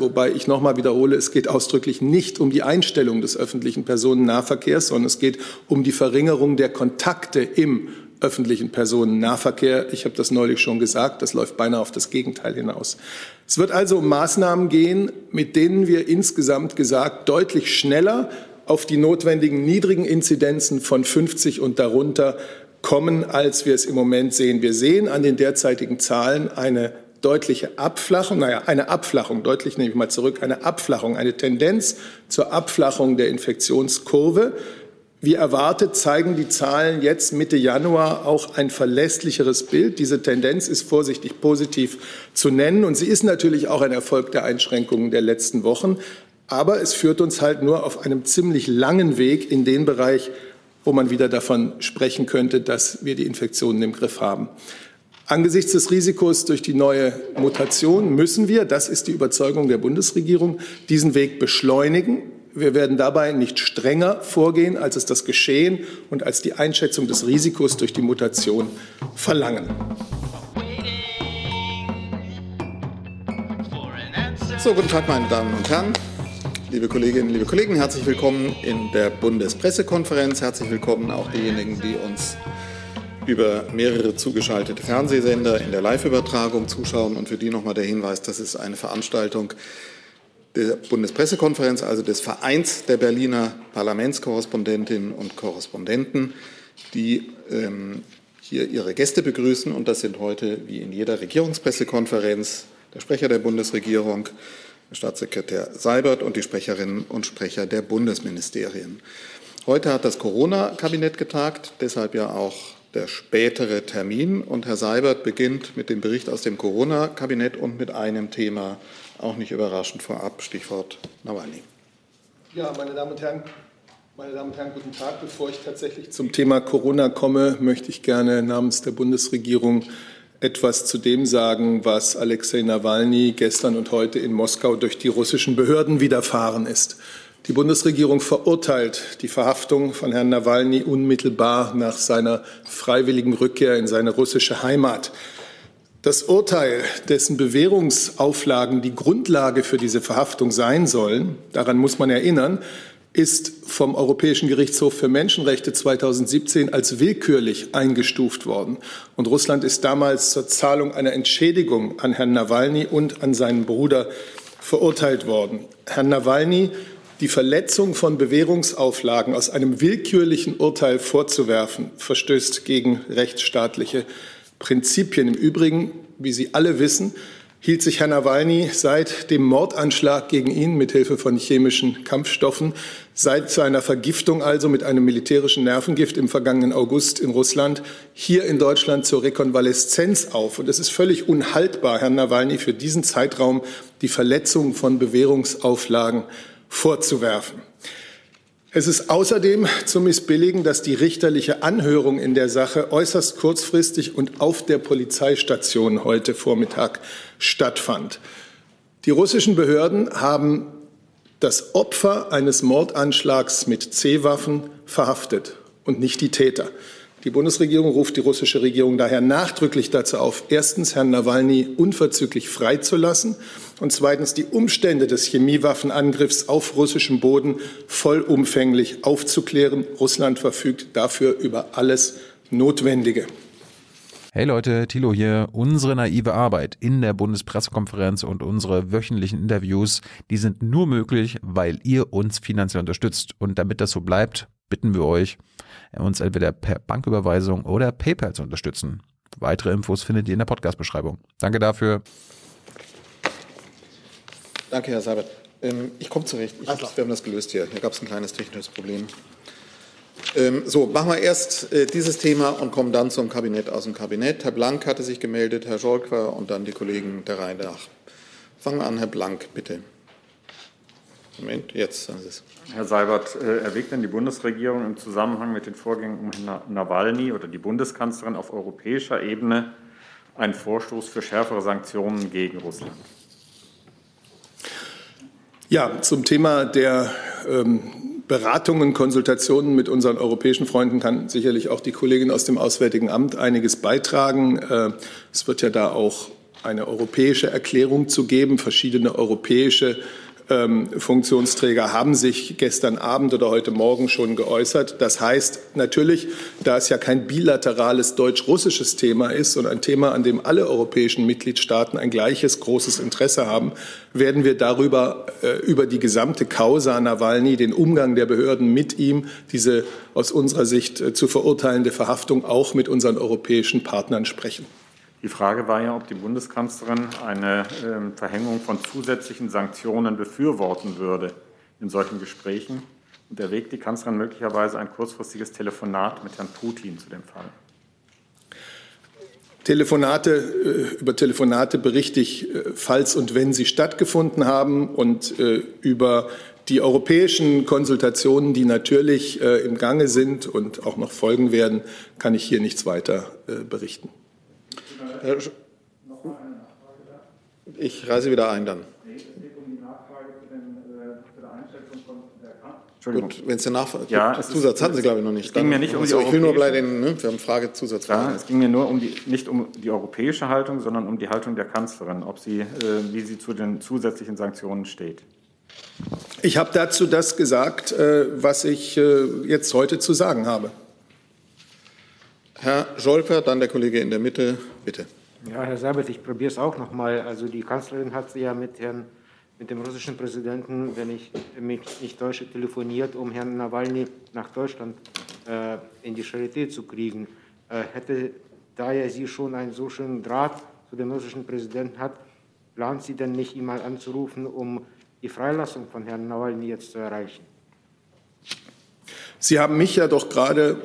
wobei ich noch mal wiederhole, es geht ausdrücklich nicht um die Einstellung des öffentlichen Personennahverkehrs, sondern es geht um die Verringerung der Kontakte im öffentlichen Personennahverkehr. Ich habe das neulich schon gesagt, das läuft beinahe auf das Gegenteil hinaus. Es wird also um Maßnahmen gehen, mit denen wir insgesamt gesagt deutlich schneller auf die notwendigen niedrigen Inzidenzen von 50 und darunter kommen, als wir es im Moment sehen. Wir sehen an den derzeitigen Zahlen eine deutliche Abflachung, naja, eine Abflachung, deutlich nehme ich mal zurück, eine Abflachung, eine Tendenz zur Abflachung der Infektionskurve. Wie erwartet zeigen die Zahlen jetzt Mitte Januar auch ein verlässlicheres Bild. Diese Tendenz ist vorsichtig positiv zu nennen und sie ist natürlich auch ein Erfolg der Einschränkungen der letzten Wochen. Aber es führt uns halt nur auf einem ziemlich langen Weg in den Bereich, wo man wieder davon sprechen könnte, dass wir die Infektionen im Griff haben. Angesichts des Risikos durch die neue Mutation müssen wir, das ist die Überzeugung der Bundesregierung, diesen Weg beschleunigen. Wir werden dabei nicht strenger vorgehen, als es das Geschehen und als die Einschätzung des Risikos durch die Mutation verlangen. So, guten Tag, meine Damen und Herren. Liebe Kolleginnen, liebe Kollegen, herzlich willkommen in der Bundespressekonferenz. Herzlich willkommen auch diejenigen, die uns über mehrere zugeschaltete Fernsehsender in der Live-Übertragung zuschauen. Und für die nochmal der Hinweis, das ist eine Veranstaltung der Bundespressekonferenz, also des Vereins der Berliner Parlamentskorrespondentinnen und Korrespondenten, die ähm, hier ihre Gäste begrüßen. Und das sind heute, wie in jeder Regierungspressekonferenz, der Sprecher der Bundesregierung, Staatssekretär Seibert und die Sprecherinnen und Sprecher der Bundesministerien. Heute hat das Corona-Kabinett getagt, deshalb ja auch der spätere Termin. Und Herr Seibert beginnt mit dem Bericht aus dem Corona-Kabinett und mit einem Thema, auch nicht überraschend vorab, Stichwort Nawalny. Ja, meine Damen und Herren, meine Damen und Herren, guten Tag. Bevor ich tatsächlich zum Thema Corona komme, möchte ich gerne namens der Bundesregierung etwas zu dem sagen, was Alexei Nawalny gestern und heute in Moskau durch die russischen Behörden widerfahren ist. Die Bundesregierung verurteilt die Verhaftung von Herrn Nawalny unmittelbar nach seiner freiwilligen Rückkehr in seine russische Heimat. Das Urteil, dessen Bewährungsauflagen die Grundlage für diese Verhaftung sein sollen, daran muss man erinnern, ist vom Europäischen Gerichtshof für Menschenrechte 2017 als willkürlich eingestuft worden. Und Russland ist damals zur Zahlung einer Entschädigung an Herrn Nawalny und an seinen Bruder verurteilt worden. Herrn Nawalny die Verletzung von Bewährungsauflagen aus einem willkürlichen Urteil vorzuwerfen, verstößt gegen rechtsstaatliche Prinzipien. Im Übrigen, wie Sie alle wissen, hielt sich Herr Nawalny seit dem Mordanschlag gegen ihn mit Hilfe von chemischen Kampfstoffen, seit seiner Vergiftung also mit einem militärischen Nervengift im vergangenen August in Russland, hier in Deutschland zur Rekonvaleszenz auf. Und es ist völlig unhaltbar, Herrn Nawalny für diesen Zeitraum die Verletzung von Bewährungsauflagen vorzuwerfen. Es ist außerdem zu missbilligen, dass die richterliche Anhörung in der Sache äußerst kurzfristig und auf der Polizeistation heute Vormittag stattfand. Die russischen Behörden haben das Opfer eines Mordanschlags mit C-Waffen verhaftet und nicht die Täter. Die Bundesregierung ruft die russische Regierung daher nachdrücklich dazu auf, erstens Herrn Nawalny unverzüglich freizulassen und zweitens die Umstände des Chemiewaffenangriffs auf russischem Boden vollumfänglich aufzuklären. Russland verfügt dafür über alles Notwendige. Hey Leute, Thilo hier. Unsere naive Arbeit in der Bundespressekonferenz und unsere wöchentlichen Interviews, die sind nur möglich, weil ihr uns finanziell unterstützt. Und damit das so bleibt, bitten wir euch, uns entweder per Banküberweisung oder PayPal zu unterstützen. Weitere Infos findet ihr in der Podcast-Beschreibung. Danke dafür. Danke, Herr Seibert. Ähm, ich komme zurecht. Ich, wir haben das gelöst hier. Hier gab es ein kleines technisches Problem. Ähm, so, machen wir erst äh, dieses Thema und kommen dann zum Kabinett aus dem Kabinett. Herr Blank hatte sich gemeldet, Herr Scholker und dann die Kollegen der Reihe nach. Fangen wir an, Herr Blank, bitte. Moment, jetzt sagen Sie es. Herr Seibert, äh, erwägt denn die Bundesregierung im Zusammenhang mit den Vorgängen um Herrn Nawalny oder die Bundeskanzlerin auf europäischer Ebene einen Vorstoß für schärfere Sanktionen gegen Russland? Ja, zum Thema der ähm, Beratungen, Konsultationen mit unseren europäischen Freunden kann sicherlich auch die Kollegin aus dem Auswärtigen Amt einiges beitragen. Äh, es wird ja da auch eine europäische Erklärung zu geben. Verschiedene europäische ähm, Funktionsträger haben sich gestern Abend oder heute Morgen schon geäußert. Das heißt natürlich, da es ja kein bilaterales deutsch-russisches Thema ist, sondern ein Thema, an dem alle europäischen Mitgliedstaaten ein gleiches großes Interesse haben, werden wir darüber, äh, über die gesamte Causa Nawalny, den Umgang der Behörden mit ihm, diese aus unserer Sicht äh, zu verurteilende Verhaftung auch mit unseren europäischen Partnern sprechen. Die Frage war ja, ob die Bundeskanzlerin eine äh, Verhängung von zusätzlichen Sanktionen befürworten würde in solchen Gesprächen. Und erwägt die Kanzlerin möglicherweise ein kurzfristiges Telefonat mit Herrn Putin zu dem Fall? Telefonate, äh, über Telefonate berichte ich, äh, falls und wenn sie stattgefunden haben und äh, über die europäischen Konsultationen, die natürlich im Gange sind und auch noch folgen werden, kann ich hier nichts weiter berichten. Herr ich reise wieder ein dann. Gut, wenn es eine Nachfrage ja, Zusatz hatten Sie, glaube ich, noch nicht. Es ging mir nicht um die ich will nur bei den, ne, wir haben Frage, Zusatzfrage. Ja, es ging mir nur um die, nicht um die europäische Haltung, sondern um die Haltung der Kanzlerin, ob sie, äh, wie sie zu den zusätzlichen Sanktionen steht. Ich habe dazu das gesagt, äh, was ich äh, jetzt heute zu sagen habe. Herr Scholper, dann der Kollege in der Mitte, bitte. Ja, Herr Seibert, ich probiere es auch noch mal. Also die Kanzlerin hat ja mit Herrn mit dem russischen Präsidenten, wenn ich mich nicht täusche, telefoniert, um Herrn Nawalny nach Deutschland äh, in die Charité zu kriegen. Äh, hätte, da er sie schon einen so schönen Draht zu dem russischen Präsidenten hat, plant sie denn nicht, ihn mal anzurufen, um die Freilassung von Herrn Nawalny jetzt zu erreichen? Sie haben mich ja doch gerade,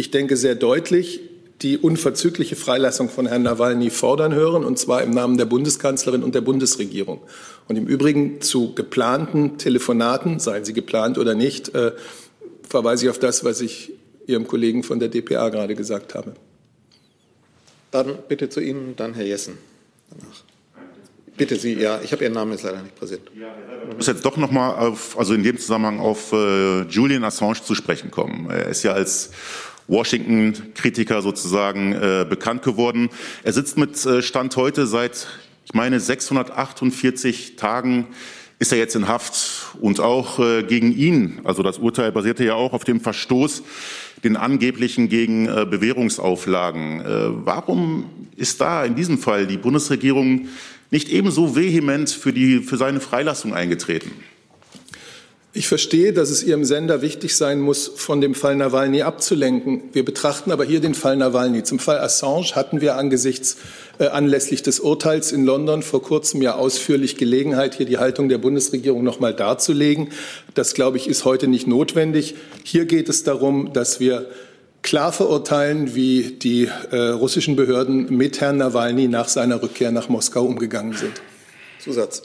ich denke, sehr deutlich die unverzügliche Freilassung von Herrn Nawalny fordern hören, und zwar im Namen der Bundeskanzlerin und der Bundesregierung. Und im Übrigen zu geplanten Telefonaten, seien sie geplant oder nicht, äh, verweise ich auf das, was ich Ihrem Kollegen von der DPA gerade gesagt habe. Dann bitte zu Ihnen, dann Herr Jessen. Danach. Bitte Sie, ja, ich habe Ihren Namen jetzt leider nicht präsent. Ich muss jetzt doch noch mal auf, also in dem Zusammenhang auf äh, Julian Assange zu sprechen kommen. Er ist ja als Washington-Kritiker sozusagen äh, bekannt geworden. Er sitzt mit äh, Stand heute seit, ich meine, 648 Tagen ist er jetzt in Haft und auch äh, gegen ihn, also das Urteil basierte ja auch auf dem Verstoß, den angeblichen gegen äh, Bewährungsauflagen. Äh, warum ist da in diesem Fall die Bundesregierung nicht ebenso vehement für, die, für seine Freilassung eingetreten? Ich verstehe, dass es Ihrem Sender wichtig sein muss, von dem Fall Nawalny abzulenken. Wir betrachten aber hier den Fall Nawalny. Zum Fall Assange hatten wir angesichts äh, anlässlich des Urteils in London vor kurzem ja ausführlich Gelegenheit, hier die Haltung der Bundesregierung noch mal darzulegen. Das, glaube ich, ist heute nicht notwendig. Hier geht es darum, dass wir klar verurteilen, wie die äh, russischen Behörden mit Herrn Nawalny nach seiner Rückkehr nach Moskau umgegangen sind. Zusatz.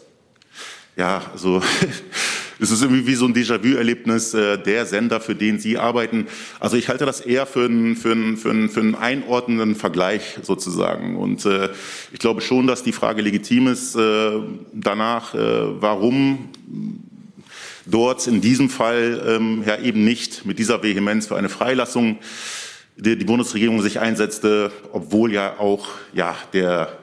Ja, also es ist irgendwie wie so ein Déjà-vu-Erlebnis äh, der Sender, für den Sie arbeiten. Also ich halte das eher für einen, für einen, für einen, für einen einordnenden Vergleich sozusagen. Und äh, ich glaube schon, dass die Frage legitim ist äh, danach, äh, warum dort in diesem Fall ähm, ja eben nicht mit dieser Vehemenz für eine Freilassung die, die Bundesregierung sich einsetzte, obwohl ja auch ja der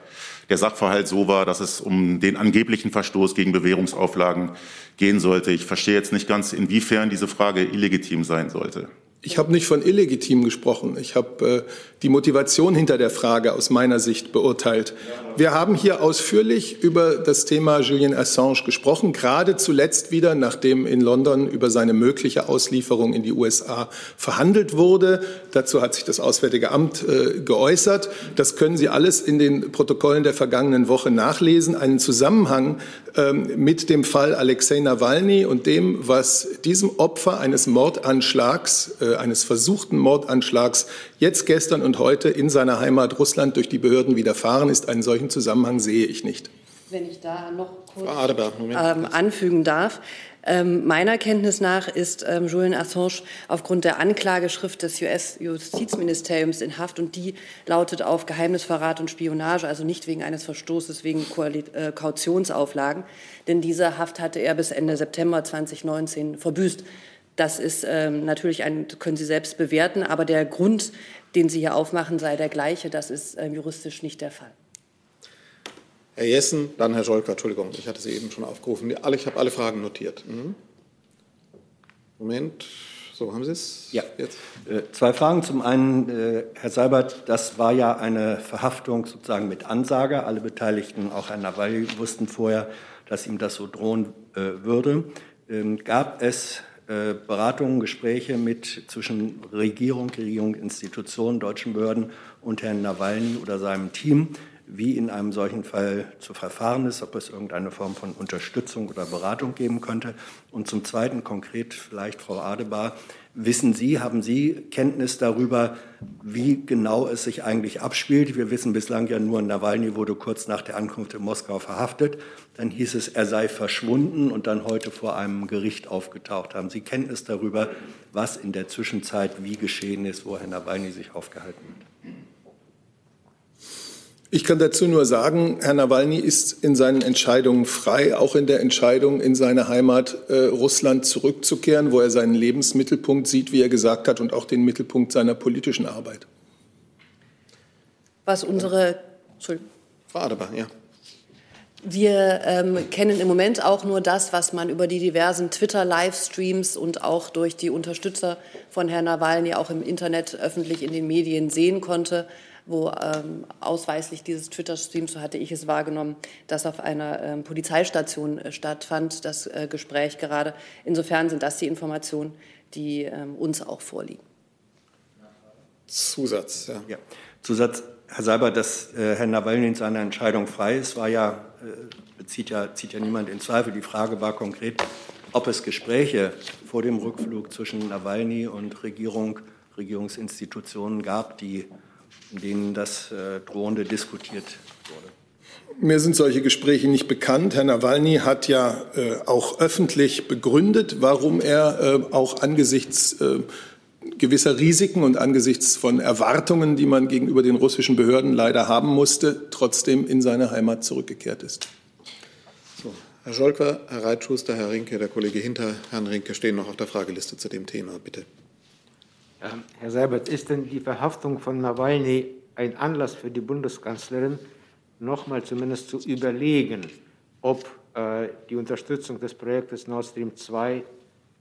der Sachverhalt so war, dass es um den angeblichen Verstoß gegen Bewährungsauflagen gehen sollte. Ich verstehe jetzt nicht ganz, inwiefern diese Frage illegitim sein sollte. Ich habe nicht von illegitim gesprochen. Ich habe äh, die Motivation hinter der Frage aus meiner Sicht beurteilt. Wir haben hier ausführlich über das Thema Julian Assange gesprochen, gerade zuletzt wieder, nachdem in London über seine mögliche Auslieferung in die USA verhandelt wurde. Dazu hat sich das Auswärtige Amt äh, geäußert. Das können Sie alles in den Protokollen der vergangenen Woche nachlesen. Einen Zusammenhang ähm, mit dem Fall Alexei Nawalny und dem, was diesem Opfer eines Mordanschlags, äh, eines versuchten Mordanschlags jetzt gestern und heute in seiner Heimat Russland durch die Behörden widerfahren ist. Einen solchen Zusammenhang sehe ich nicht. Wenn ich da noch kurz ähm, anfügen darf. Ähm, meiner Kenntnis nach ist ähm, Julian Assange aufgrund der Anklageschrift des US-Justizministeriums in Haft und die lautet auf Geheimnisverrat und Spionage, also nicht wegen eines Verstoßes, wegen Koali äh, Kautionsauflagen. Denn diese Haft hatte er bis Ende September 2019 verbüßt. Das ist ähm, natürlich ein, können Sie selbst bewerten, aber der Grund, den Sie hier aufmachen, sei der gleiche. Das ist ähm, juristisch nicht der Fall. Herr Jessen, dann Herr Scholker. Entschuldigung, ich hatte Sie eben schon aufgerufen. Ich habe alle Fragen notiert. Mhm. Moment. So, haben Sie es? Ja. Jetzt? Äh, zwei Fragen. Zum einen, äh, Herr Seibert, das war ja eine Verhaftung sozusagen mit Ansage. Alle Beteiligten, auch Herr Nawalny, wussten vorher, dass ihm das so drohen äh, würde. Ähm, gab es Beratungen, Gespräche mit zwischen Regierung, Regierung, Institutionen, deutschen Behörden und Herrn Nawalny oder seinem Team, wie in einem solchen Fall zu verfahren ist, ob es irgendeine Form von Unterstützung oder Beratung geben könnte. Und zum Zweiten konkret vielleicht, Frau Adebar, wissen Sie, haben Sie Kenntnis darüber, wie genau es sich eigentlich abspielt? Wir wissen bislang ja nur, Nawalny wurde kurz nach der Ankunft in Moskau verhaftet. Dann hieß es, er sei verschwunden und dann heute vor einem Gericht aufgetaucht. Haben Sie Kenntnis darüber, was in der Zwischenzeit wie geschehen ist, wo Herr Nawalny sich aufgehalten hat? Ich kann dazu nur sagen, Herr Nawalny ist in seinen Entscheidungen frei, auch in der Entscheidung, in seine Heimat äh, Russland zurückzukehren, wo er seinen Lebensmittelpunkt sieht, wie er gesagt hat, und auch den Mittelpunkt seiner politischen Arbeit. Was unsere. Entschuldigung. Frau Adebar, ja. Wir ähm, kennen im Moment auch nur das, was man über die diversen Twitter-Livestreams und auch durch die Unterstützer von Herrn Nawalny auch im Internet öffentlich in den Medien sehen konnte wo ähm, ausweislich dieses Twitter-Stream, so hatte ich es wahrgenommen, das auf einer ähm, Polizeistation äh, stattfand, das äh, Gespräch gerade. Insofern sind das die Informationen, die ähm, uns auch vorliegen. Zusatz, ja. ja. Zusatz, Herr Seiber, dass äh, Herr Nawalny in seiner Entscheidung frei ist, war ja, äh, bezieht ja, zieht ja niemand in Zweifel. Die Frage war konkret, ob es Gespräche vor dem Rückflug zwischen Nawalny und Regierung, Regierungsinstitutionen gab, die in denen das äh, Drohende diskutiert wurde? Mir sind solche Gespräche nicht bekannt. Herr Nawalny hat ja äh, auch öffentlich begründet, warum er äh, auch angesichts äh, gewisser Risiken und angesichts von Erwartungen, die man gegenüber den russischen Behörden leider haben musste, trotzdem in seine Heimat zurückgekehrt ist. So, Herr Scholker, Herr Reitschuster, Herr Rinke, der Kollege hinter Herrn Rinke stehen noch auf der Frageliste zu dem Thema. Bitte. Ähm, Herr Seibert, ist denn die Verhaftung von Nawalny ein Anlass für die Bundeskanzlerin, nochmal zumindest zu überlegen, ob äh, die Unterstützung des Projektes Nord Stream 2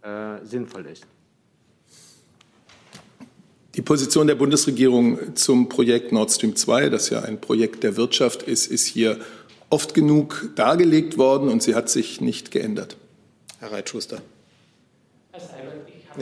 äh, sinnvoll ist? Die Position der Bundesregierung zum Projekt Nord Stream 2, das ja ein Projekt der Wirtschaft ist, ist hier oft genug dargelegt worden und sie hat sich nicht geändert. Herr Reitschuster.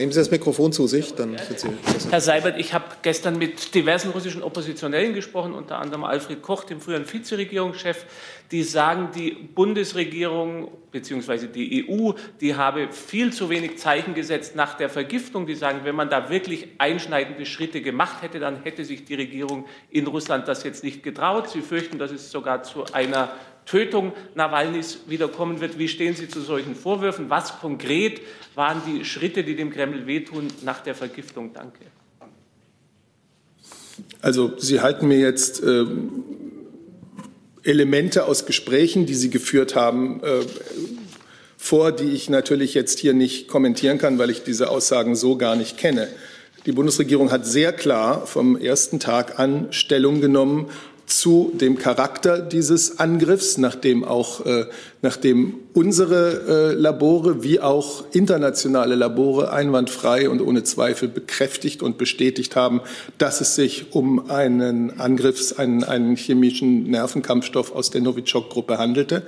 Nehmen Sie das Mikrofon zu sich, dann sind Sie besser. Herr Seibert, ich habe gestern mit diversen russischen Oppositionellen gesprochen, unter anderem Alfred Koch, dem früheren Vizeregierungschef, die sagen, die Bundesregierung bzw. die EU, die habe viel zu wenig Zeichen gesetzt nach der Vergiftung. Die sagen, wenn man da wirklich einschneidende Schritte gemacht hätte, dann hätte sich die Regierung in Russland das jetzt nicht getraut. Sie fürchten, dass es sogar zu einer Tötung Nawalnys wiederkommen wird. Wie stehen Sie zu solchen Vorwürfen? Was konkret waren die Schritte, die dem Kreml wehtun nach der Vergiftung? Danke. Also Sie halten mir jetzt äh, Elemente aus Gesprächen, die Sie geführt haben, äh, vor, die ich natürlich jetzt hier nicht kommentieren kann, weil ich diese Aussagen so gar nicht kenne. Die Bundesregierung hat sehr klar vom ersten Tag an Stellung genommen zu dem Charakter dieses Angriffs, nachdem auch äh, nachdem unsere äh, Labore wie auch internationale Labore einwandfrei und ohne Zweifel bekräftigt und bestätigt haben, dass es sich um einen Angriffs, einen, einen chemischen Nervenkampfstoff aus der Novichok-Gruppe handelte.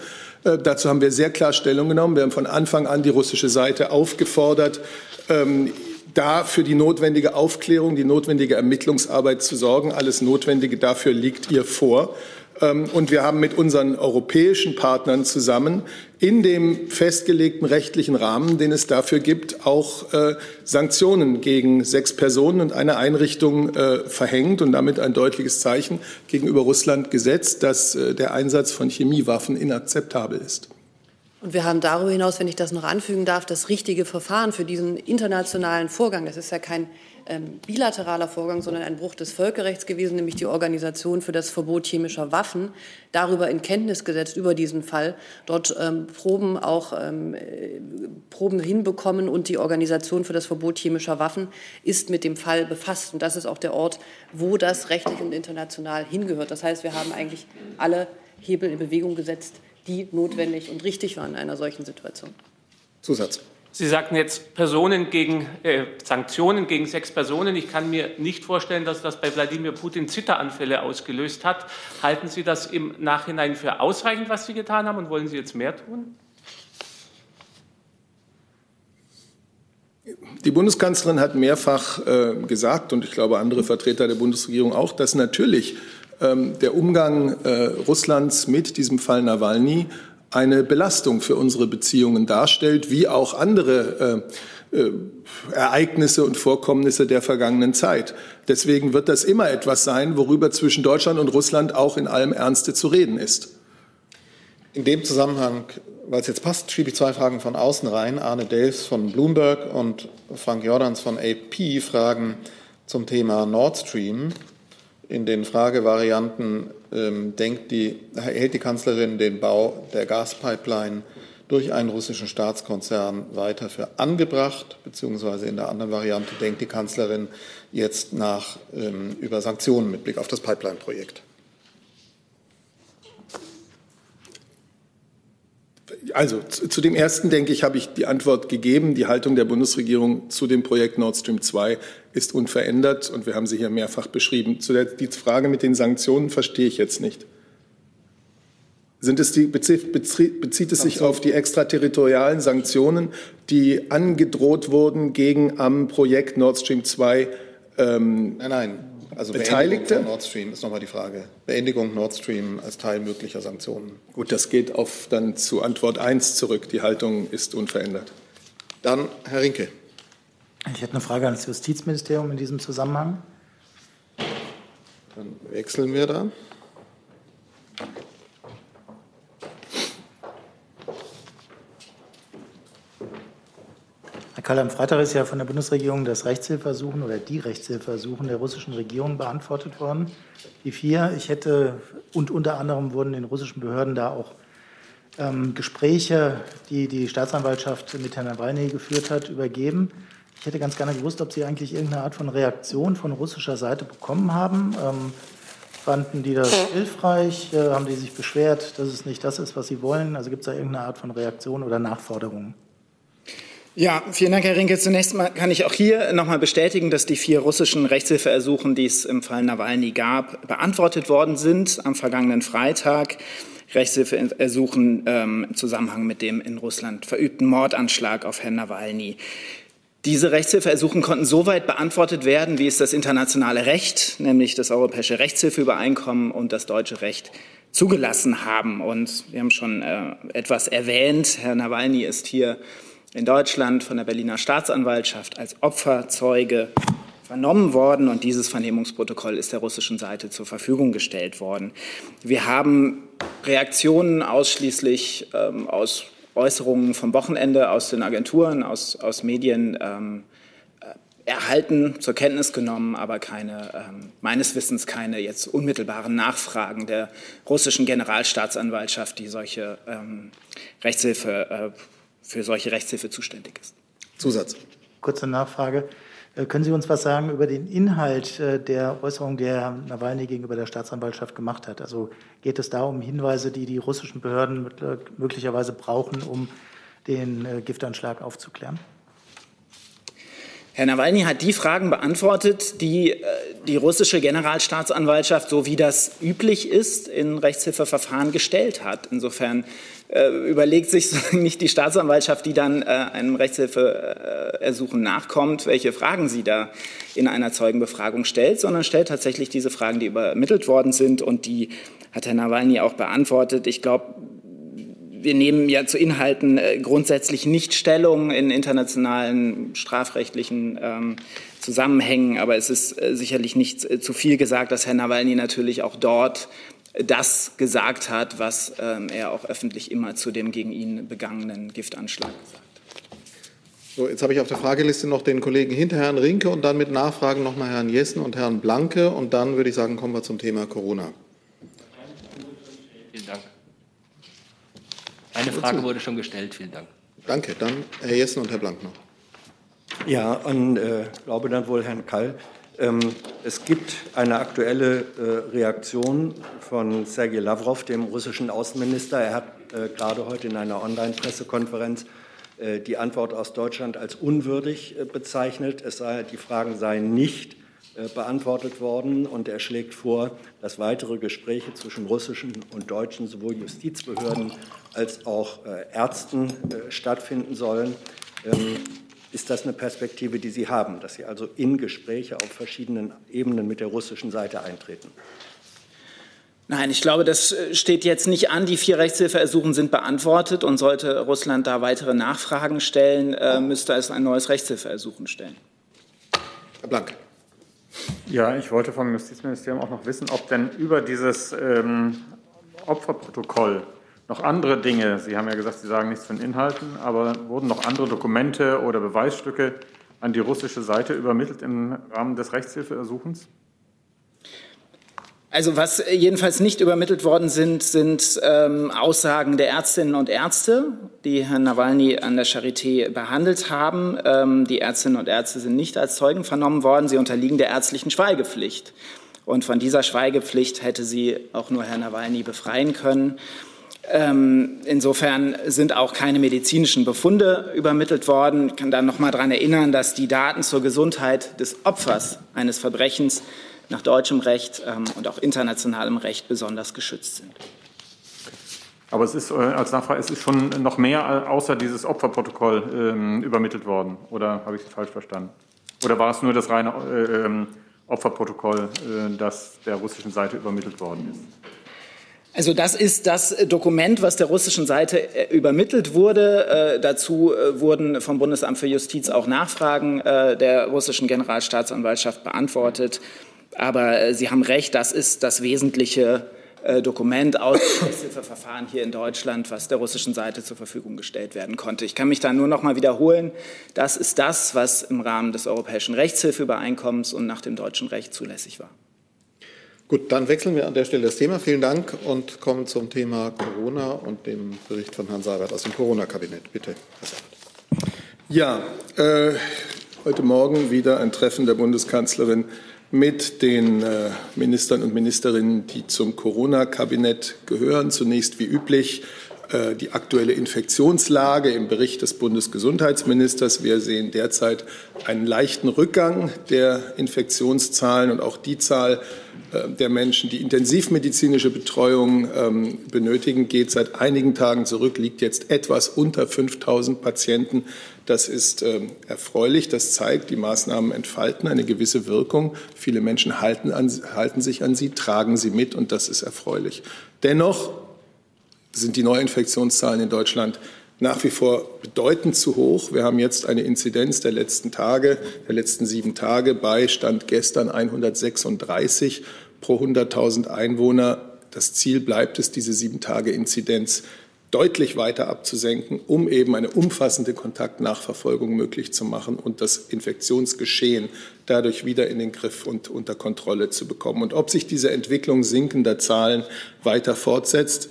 Äh, dazu haben wir sehr klar Stellung genommen. Wir haben von Anfang an die russische Seite aufgefordert, ähm, da für die notwendige Aufklärung, die notwendige Ermittlungsarbeit zu sorgen. Alles Notwendige dafür liegt ihr vor. Ähm, und wir haben mit unseren europäischen Partnern zusammen in dem festgelegten rechtlichen Rahmen, den es dafür gibt, auch äh, Sanktionen gegen sechs Personen und eine Einrichtung äh, verhängt und damit ein deutliches Zeichen gegenüber Russland gesetzt, dass äh, der Einsatz von Chemiewaffen inakzeptabel ist. Und wir haben darüber hinaus, wenn ich das noch anfügen darf, das richtige Verfahren für diesen internationalen Vorgang. Das ist ja kein ähm, bilateraler Vorgang, sondern ein Bruch des Völkerrechts gewesen, nämlich die Organisation für das Verbot chemischer Waffen, darüber in Kenntnis gesetzt, über diesen Fall, dort ähm, Proben auch ähm, äh, Proben hinbekommen und die Organisation für das Verbot chemischer Waffen ist mit dem Fall befasst. Und das ist auch der Ort, wo das rechtlich und international hingehört. Das heißt, wir haben eigentlich alle Hebel in Bewegung gesetzt, die notwendig und richtig waren in einer solchen Situation. Zusatz. Sie sagten jetzt Personen gegen, äh, Sanktionen gegen sechs Personen. Ich kann mir nicht vorstellen, dass das bei Wladimir Putin Zitteranfälle ausgelöst hat. Halten Sie das im Nachhinein für ausreichend, was Sie getan haben, und wollen Sie jetzt mehr tun? Die Bundeskanzlerin hat mehrfach äh, gesagt, und ich glaube andere Vertreter der Bundesregierung auch, dass natürlich der Umgang äh, Russlands mit diesem Fall Nawalny eine Belastung für unsere Beziehungen darstellt, wie auch andere äh, äh, Ereignisse und Vorkommnisse der vergangenen Zeit. Deswegen wird das immer etwas sein, worüber zwischen Deutschland und Russland auch in allem Ernste zu reden ist. In dem Zusammenhang, weil es jetzt passt, schiebe ich zwei Fragen von außen rein. Arne Delfs von Bloomberg und Frank Jordans von AP fragen zum Thema Nord Stream in den Fragevarianten ähm, denkt die, hält die Kanzlerin den Bau der Gaspipeline durch einen russischen Staatskonzern weiter für angebracht, beziehungsweise in der anderen Variante denkt die Kanzlerin jetzt nach ähm, über Sanktionen mit Blick auf das Pipeline-Projekt. Also zu dem ersten, denke ich, habe ich die Antwort gegeben. Die Haltung der Bundesregierung zu dem Projekt Nord Stream 2 ist unverändert und wir haben sie hier mehrfach beschrieben. Zu der die Frage mit den Sanktionen verstehe ich jetzt nicht. Sind es die, bezieht es sich auf die extraterritorialen Sanktionen, die angedroht wurden gegen am Projekt Nord Stream 2? Ähm, nein, nein, also Beteiligte? Beendigung Nord Stream ist nochmal die Frage. Beendigung Nord Stream als Teil möglicher Sanktionen. Gut, das geht auf dann zu Antwort 1 zurück. Die Haltung ist unverändert. Dann Herr Rinke. Ich hätte eine Frage an das Justizministerium in diesem Zusammenhang. Dann wechseln wir da. Herr Kahl, am Freitag ist ja von der Bundesregierung das Rechtshilfeersuchen oder die Rechtshilfeersuchen der russischen Regierung beantwortet worden. Die vier. Ich hätte, und unter anderem wurden den russischen Behörden da auch ähm, Gespräche, die die Staatsanwaltschaft mit Herrn Nawalny geführt hat, übergeben. Ich hätte ganz gerne gewusst, ob Sie eigentlich irgendeine Art von Reaktion von russischer Seite bekommen haben. Ähm, fanden die das hilfreich? Äh, haben die sich beschwert, dass es nicht das ist, was sie wollen? Also gibt es da irgendeine Art von Reaktion oder Nachforderungen? Ja, vielen Dank, Herr Rinke. Zunächst mal kann ich auch hier noch mal bestätigen, dass die vier russischen Rechtshilfeersuchen, die es im Fall Nawalny gab, beantwortet worden sind am vergangenen Freitag. Rechtshilfeersuchen ähm, im Zusammenhang mit dem in Russland verübten Mordanschlag auf Herrn Nawalny. Diese Rechtshilfeersuchen konnten soweit beantwortet werden, wie es das internationale Recht, nämlich das Europäische Rechtshilfeübereinkommen und das deutsche Recht zugelassen haben. Und wir haben schon äh, etwas erwähnt. Herr Nawalny ist hier in Deutschland von der Berliner Staatsanwaltschaft als Opferzeuge vernommen worden und dieses Vernehmungsprotokoll ist der russischen Seite zur Verfügung gestellt worden. Wir haben Reaktionen ausschließlich ähm, aus Äußerungen vom Wochenende aus den Agenturen, aus, aus Medien ähm, äh, erhalten, zur Kenntnis genommen, aber keine, ähm, meines Wissens keine jetzt unmittelbaren Nachfragen der russischen Generalstaatsanwaltschaft, die solche ähm, Rechtshilfe äh, für solche Rechtshilfe zuständig ist. Zusatz. Kurze Nachfrage. Äh, können Sie uns was sagen über den Inhalt äh, der Äußerung, die Herr Nawalny gegenüber der Staatsanwaltschaft gemacht hat? Also geht es da um Hinweise, die die russischen Behörden äh, möglicherweise brauchen, um den Giftanschlag aufzuklären? Herr Nawalny hat die Fragen beantwortet, die die russische Generalstaatsanwaltschaft, so wie das üblich ist, in Rechtshilfeverfahren gestellt hat. Insofern äh, überlegt sich nicht die Staatsanwaltschaft, die dann äh, einem Rechtshilfeersuchen nachkommt, welche Fragen sie da in einer Zeugenbefragung stellt, sondern stellt tatsächlich diese Fragen, die übermittelt worden sind und die hat Herr Nawalny auch beantwortet. Ich glaube, wir nehmen ja zu Inhalten äh, grundsätzlich nicht Stellung in internationalen strafrechtlichen ähm, Zusammenhängen, aber es ist äh, sicherlich nicht äh, zu viel gesagt, dass Herr Nawalny natürlich auch dort das gesagt hat, was ähm, er auch öffentlich immer zu dem gegen ihn begangenen Giftanschlag hat. So, jetzt habe ich auf der Frageliste noch den Kollegen hinter Herrn Rinke und dann mit Nachfragen nochmal Herrn Jessen und Herrn Blanke. Und dann würde ich sagen, kommen wir zum Thema Corona. Vielen Dank. Eine Frage wurde schon gestellt. Vielen Dank. Danke. Dann Herr Jessen und Herr Blank noch. Ja, und äh, glaube dann wohl Herrn Kall. Ähm, es gibt eine aktuelle äh, Reaktion von Sergei Lavrov, dem russischen Außenminister. Er hat äh, gerade heute in einer Online-Pressekonferenz äh, die Antwort aus Deutschland als unwürdig äh, bezeichnet. Es sei, die Fragen seien nicht äh, beantwortet worden und er schlägt vor, dass weitere Gespräche zwischen russischen und deutschen sowohl Justizbehörden als auch Ärzten stattfinden sollen. Ähm, ist das eine Perspektive, die Sie haben, dass Sie also in Gespräche auf verschiedenen Ebenen mit der russischen Seite eintreten? Nein, ich glaube, das äh, steht jetzt nicht an. Die vier Rechtshilfeersuchen sind beantwortet und sollte Russland da weitere Nachfragen stellen, äh, müsste es ein neues Rechtshilfeersuchen stellen. Herr Blank. Ja, ich wollte vom Justizministerium auch noch wissen, ob denn über dieses ähm, Opferprotokoll noch andere Dinge, Sie haben ja gesagt, Sie sagen nichts von Inhalten, aber wurden noch andere Dokumente oder Beweisstücke an die russische Seite übermittelt im Rahmen des Rechtshilfeersuchens? Also was jedenfalls nicht übermittelt worden sind, sind ähm, Aussagen der Ärztinnen und Ärzte, die Herrn Nawalny an der Charité behandelt haben. Ähm, die Ärztinnen und Ärzte sind nicht als Zeugen vernommen worden. Sie unterliegen der ärztlichen Schweigepflicht. Und von dieser Schweigepflicht hätte sie auch nur Herrn Nawalny befreien können. Ähm, insofern sind auch keine medizinischen Befunde übermittelt worden. Ich kann dann noch mal daran erinnern, dass die Daten zur Gesundheit des Opfers eines Verbrechens nach deutschem Recht ähm, und auch internationalem Recht besonders geschützt sind. Aber es ist äh, als Nachfrage, es ist schon noch mehr außer dieses Opferprotokoll ähm, übermittelt worden. Oder habe ich es falsch verstanden? Oder war es nur das reine äh, ähm, Opferprotokoll, äh, das der russischen Seite übermittelt worden ist? Also das ist das Dokument, was der russischen Seite äh, übermittelt wurde. Äh, dazu äh, wurden vom Bundesamt für Justiz auch Nachfragen äh, der russischen Generalstaatsanwaltschaft beantwortet. Aber äh, Sie haben recht, das ist das wesentliche äh, Dokument aus dem Rechtshilfeverfahren hier in Deutschland, was der russischen Seite zur Verfügung gestellt werden konnte. Ich kann mich da nur noch mal wiederholen. Das ist das, was im Rahmen des Europäischen Rechtshilfeübereinkommens und nach dem deutschen Recht zulässig war. Gut, dann wechseln wir an der Stelle das Thema. Vielen Dank und kommen zum Thema Corona und dem Bericht von Herrn Seibert aus dem Corona-Kabinett. Bitte, Herr Seibert. Ja, äh, heute Morgen wieder ein Treffen der Bundeskanzlerin mit den äh, Ministern und Ministerinnen, die zum Corona-Kabinett gehören. Zunächst wie üblich äh, die aktuelle Infektionslage im Bericht des Bundesgesundheitsministers. Wir sehen derzeit einen leichten Rückgang der Infektionszahlen und auch die Zahl der Menschen, die intensivmedizinische Betreuung ähm, benötigen, geht seit einigen Tagen zurück, liegt jetzt etwas unter 5000 Patienten. Das ist äh, erfreulich. Das zeigt, die Maßnahmen entfalten eine gewisse Wirkung. Viele Menschen halten, an, halten sich an sie, tragen sie mit und das ist erfreulich. Dennoch sind die Neuinfektionszahlen in Deutschland nach wie vor bedeutend zu hoch. Wir haben jetzt eine Inzidenz der letzten Tage, der letzten sieben Tage bei Stand gestern 136 pro 100.000 Einwohner. Das Ziel bleibt es, diese sieben Tage Inzidenz deutlich weiter abzusenken, um eben eine umfassende Kontaktnachverfolgung möglich zu machen und das Infektionsgeschehen dadurch wieder in den Griff und unter Kontrolle zu bekommen. Und ob sich diese Entwicklung sinkender Zahlen weiter fortsetzt,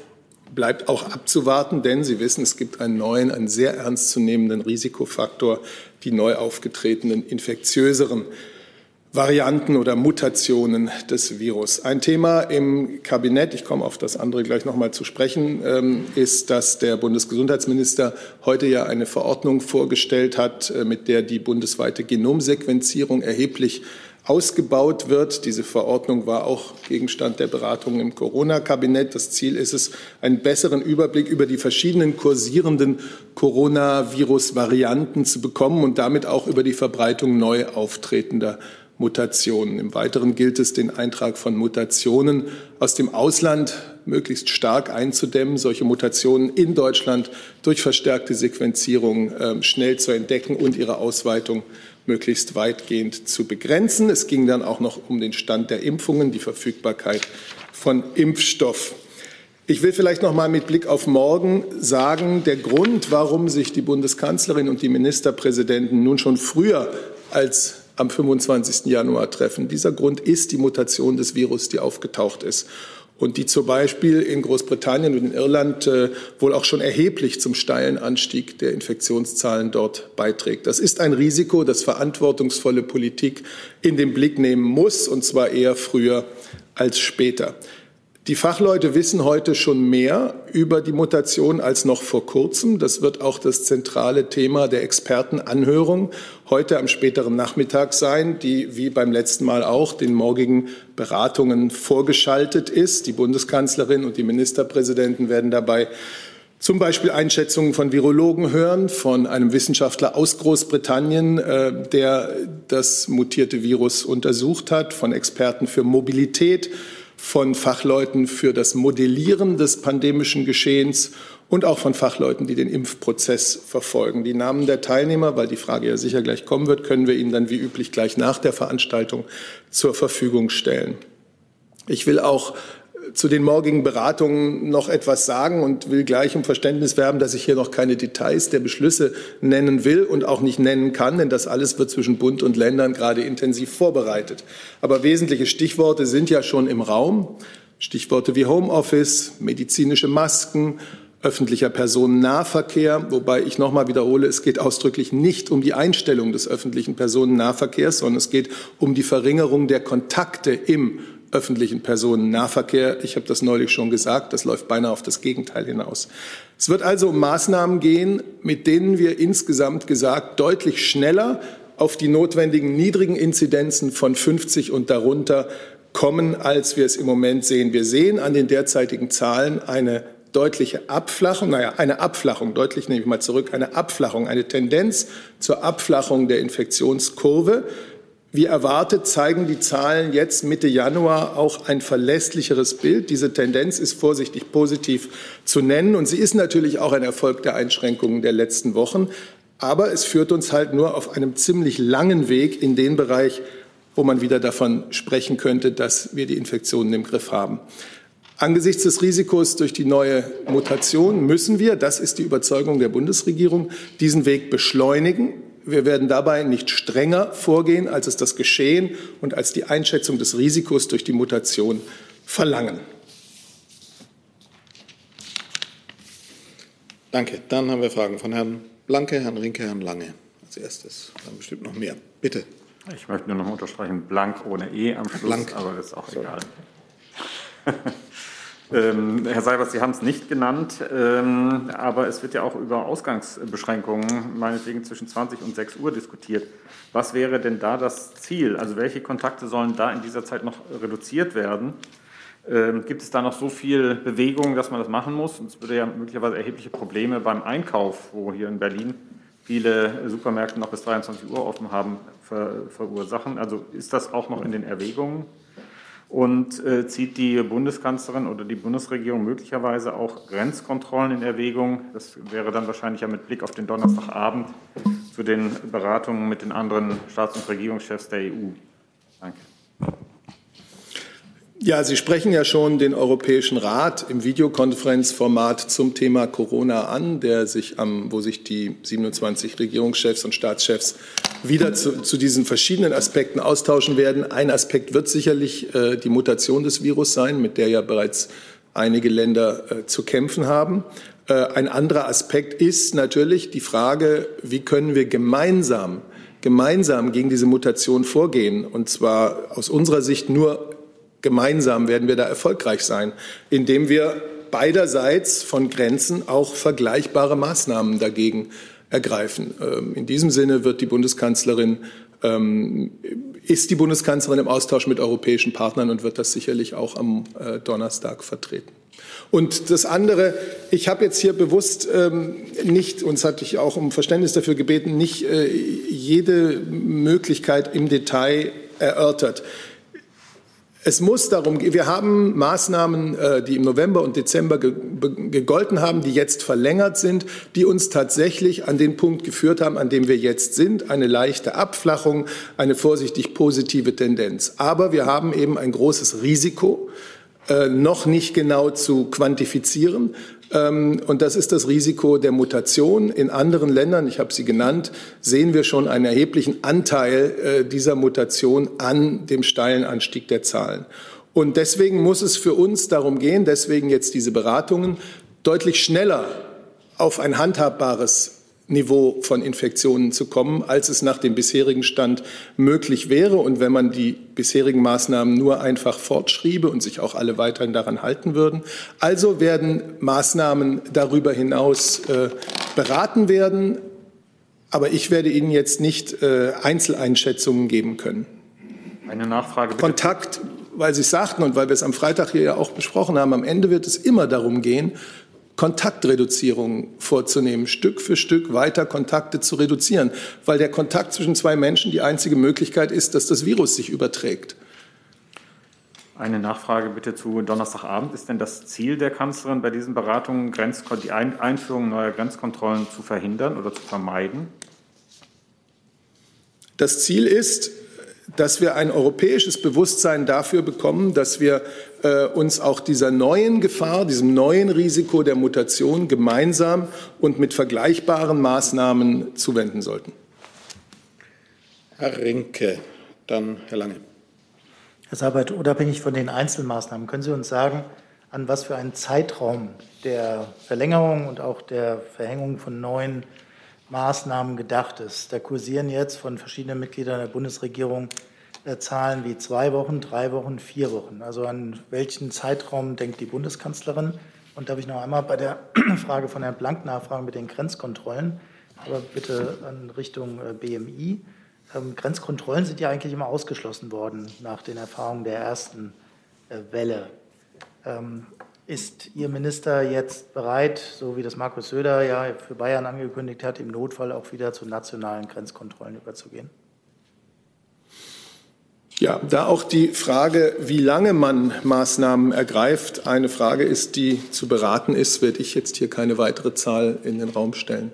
bleibt auch abzuwarten, denn Sie wissen, es gibt einen neuen, einen sehr ernstzunehmenden Risikofaktor, die neu aufgetretenen infektiöseren Varianten oder Mutationen des Virus. Ein Thema im Kabinett, ich komme auf das andere gleich noch mal zu sprechen, ähm, ist, dass der Bundesgesundheitsminister heute ja eine Verordnung vorgestellt hat, äh, mit der die bundesweite Genomsequenzierung erheblich ausgebaut wird. Diese Verordnung war auch Gegenstand der Beratungen im Corona-Kabinett. Das Ziel ist es, einen besseren Überblick über die verschiedenen kursierenden Coronavirus-Varianten zu bekommen und damit auch über die Verbreitung neu auftretender Mutationen. Im Weiteren gilt es, den Eintrag von Mutationen aus dem Ausland möglichst stark einzudämmen, solche Mutationen in Deutschland durch verstärkte Sequenzierung äh, schnell zu entdecken und ihre Ausweitung möglichst weitgehend zu begrenzen. Es ging dann auch noch um den Stand der Impfungen, die Verfügbarkeit von Impfstoff. Ich will vielleicht noch mal mit Blick auf morgen sagen, der Grund, warum sich die Bundeskanzlerin und die Ministerpräsidenten nun schon früher als am 25. Januar treffen. Dieser Grund ist die Mutation des Virus, die aufgetaucht ist und die zum Beispiel in Großbritannien und in Irland äh, wohl auch schon erheblich zum steilen Anstieg der Infektionszahlen dort beiträgt. Das ist ein Risiko, das verantwortungsvolle Politik in den Blick nehmen muss, und zwar eher früher als später. Die Fachleute wissen heute schon mehr über die Mutation als noch vor kurzem. Das wird auch das zentrale Thema der Expertenanhörung heute am späteren Nachmittag sein, die wie beim letzten Mal auch den morgigen Beratungen vorgeschaltet ist. Die Bundeskanzlerin und die Ministerpräsidenten werden dabei zum Beispiel Einschätzungen von Virologen hören, von einem Wissenschaftler aus Großbritannien, äh, der das mutierte Virus untersucht hat, von Experten für Mobilität, von Fachleuten für das Modellieren des pandemischen Geschehens und auch von Fachleuten, die den Impfprozess verfolgen. Die Namen der Teilnehmer, weil die Frage ja sicher gleich kommen wird, können wir Ihnen dann wie üblich gleich nach der Veranstaltung zur Verfügung stellen. Ich will auch zu den morgigen Beratungen noch etwas sagen und will gleich um Verständnis werben, dass ich hier noch keine Details der Beschlüsse nennen will und auch nicht nennen kann, denn das alles wird zwischen Bund und Ländern gerade intensiv vorbereitet. Aber wesentliche Stichworte sind ja schon im Raum. Stichworte wie Homeoffice, medizinische Masken, öffentlicher Personennahverkehr, wobei ich noch mal wiederhole, es geht ausdrücklich nicht um die Einstellung des öffentlichen Personennahverkehrs, sondern es geht um die Verringerung der Kontakte im öffentlichen Personennahverkehr. Ich habe das neulich schon gesagt, das läuft beinahe auf das Gegenteil hinaus. Es wird also um Maßnahmen gehen, mit denen wir insgesamt gesagt deutlich schneller auf die notwendigen niedrigen Inzidenzen von 50 und darunter kommen, als wir es im Moment sehen. Wir sehen an den derzeitigen Zahlen eine deutliche Abflachung, naja, eine Abflachung, deutlich nehme ich mal zurück, eine Abflachung, eine Tendenz zur Abflachung der Infektionskurve. Wie erwartet zeigen die Zahlen jetzt Mitte Januar auch ein verlässlicheres Bild. Diese Tendenz ist vorsichtig positiv zu nennen und sie ist natürlich auch ein Erfolg der Einschränkungen der letzten Wochen. Aber es führt uns halt nur auf einem ziemlich langen Weg in den Bereich, wo man wieder davon sprechen könnte, dass wir die Infektionen im Griff haben. Angesichts des Risikos durch die neue Mutation müssen wir, das ist die Überzeugung der Bundesregierung, diesen Weg beschleunigen. Wir werden dabei nicht strenger vorgehen, als es das Geschehen und als die Einschätzung des Risikos durch die Mutation verlangen. Danke. Dann haben wir Fragen von Herrn Blanke, Herrn Rinke, Herrn Lange als erstes. Dann bestimmt noch mehr. Bitte. Ich möchte nur noch unterstreichen, blank ohne E am Schluss, blank. aber das ist auch Sorry. egal. Ähm, Herr Seibert, Sie haben es nicht genannt, ähm, aber es wird ja auch über Ausgangsbeschränkungen, meinetwegen zwischen 20 und 6 Uhr diskutiert. Was wäre denn da das Ziel? Also welche Kontakte sollen da in dieser Zeit noch reduziert werden? Ähm, gibt es da noch so viel Bewegung, dass man das machen muss? Und es würde ja möglicherweise erhebliche Probleme beim Einkauf, wo hier in Berlin viele Supermärkte noch bis 23 Uhr offen haben, ver verursachen. Also ist das auch noch in den Erwägungen? Und äh, zieht die Bundeskanzlerin oder die Bundesregierung möglicherweise auch Grenzkontrollen in Erwägung? Das wäre dann wahrscheinlich ja mit Blick auf den Donnerstagabend zu den Beratungen mit den anderen Staats- und Regierungschefs der EU. Danke. Ja, Sie sprechen ja schon den Europäischen Rat im Videokonferenzformat zum Thema Corona an, der sich am, wo sich die 27 Regierungschefs und Staatschefs wieder zu, zu diesen verschiedenen Aspekten austauschen werden. Ein Aspekt wird sicherlich äh, die Mutation des Virus sein, mit der ja bereits einige Länder äh, zu kämpfen haben. Äh, ein anderer Aspekt ist natürlich die Frage, wie können wir gemeinsam gemeinsam gegen diese Mutation vorgehen, und zwar aus unserer Sicht nur gemeinsam werden wir da erfolgreich sein, indem wir beiderseits von Grenzen auch vergleichbare Maßnahmen dagegen ergreifen. Ähm, in diesem Sinne wird die Bundeskanzlerin ähm, ist die Bundeskanzlerin im Austausch mit europäischen Partnern und wird das sicherlich auch am äh, Donnerstag vertreten. Und das andere, ich habe jetzt hier bewusst ähm, nicht, uns hatte ich auch um Verständnis dafür gebeten, nicht äh, jede Möglichkeit im Detail erörtert. Es muss darum gehen, wir haben Maßnahmen, äh, die im November und Dezember gegolten haben, die jetzt verlängert sind, die uns tatsächlich an den Punkt geführt haben, an dem wir jetzt sind, eine leichte Abflachung, eine vorsichtig positive Tendenz. Aber wir haben eben ein großes Risiko, äh, noch nicht genau zu quantifizieren. Ähm, und das ist das Risiko der Mutation. In anderen Ländern, ich habe sie genannt, sehen wir schon einen erheblichen Anteil äh, dieser Mutation an dem steilen Anstieg der Zahlen. Und deswegen muss es für uns darum gehen, deswegen jetzt diese Beratungen, deutlich schneller auf ein handhabbares Niveau von Infektionen zu kommen, als es nach dem bisherigen Stand möglich wäre. Und wenn man die bisherigen Maßnahmen nur einfach fortschriebe und sich auch alle weiterhin daran halten würden. Also werden Maßnahmen darüber hinaus äh, beraten werden. Aber ich werde Ihnen jetzt nicht äh, Einzeleinschätzungen geben können. Eine Nachfrage. Bitte. Kontakt, weil Sie es sagten und weil wir es am Freitag hier ja auch besprochen haben, am Ende wird es immer darum gehen, Kontaktreduzierung vorzunehmen, Stück für Stück weiter Kontakte zu reduzieren, weil der Kontakt zwischen zwei Menschen die einzige Möglichkeit ist, dass das Virus sich überträgt. Eine Nachfrage bitte zu Donnerstagabend. Ist denn das Ziel der Kanzlerin bei diesen Beratungen, die Einführung neuer Grenzkontrollen zu verhindern oder zu vermeiden? Das Ziel ist, dass wir ein europäisches Bewusstsein dafür bekommen, dass wir äh, uns auch dieser neuen Gefahr, diesem neuen Risiko der Mutation gemeinsam und mit vergleichbaren Maßnahmen zuwenden sollten. Herr Rinke, dann Herr Lange. Herr Sabat, unabhängig von den Einzelmaßnahmen, können Sie uns sagen, an was für einen Zeitraum der Verlängerung und auch der Verhängung von neuen Maßnahmen gedacht ist. Da kursieren jetzt von verschiedenen Mitgliedern der Bundesregierung äh, Zahlen wie zwei Wochen, drei Wochen, vier Wochen. Also an welchen Zeitraum denkt die Bundeskanzlerin? Und darf ich noch einmal bei der Frage von Herrn Blank nachfragen mit den Grenzkontrollen, aber bitte in Richtung äh, BMI. Ähm, Grenzkontrollen sind ja eigentlich immer ausgeschlossen worden nach den Erfahrungen der ersten äh, Welle. Ähm, ist Ihr Minister jetzt bereit, so wie das Markus Söder ja für Bayern angekündigt hat, im Notfall auch wieder zu nationalen Grenzkontrollen überzugehen? Ja, da auch die Frage, wie lange man Maßnahmen ergreift, eine Frage ist, die zu beraten ist, werde ich jetzt hier keine weitere Zahl in den Raum stellen.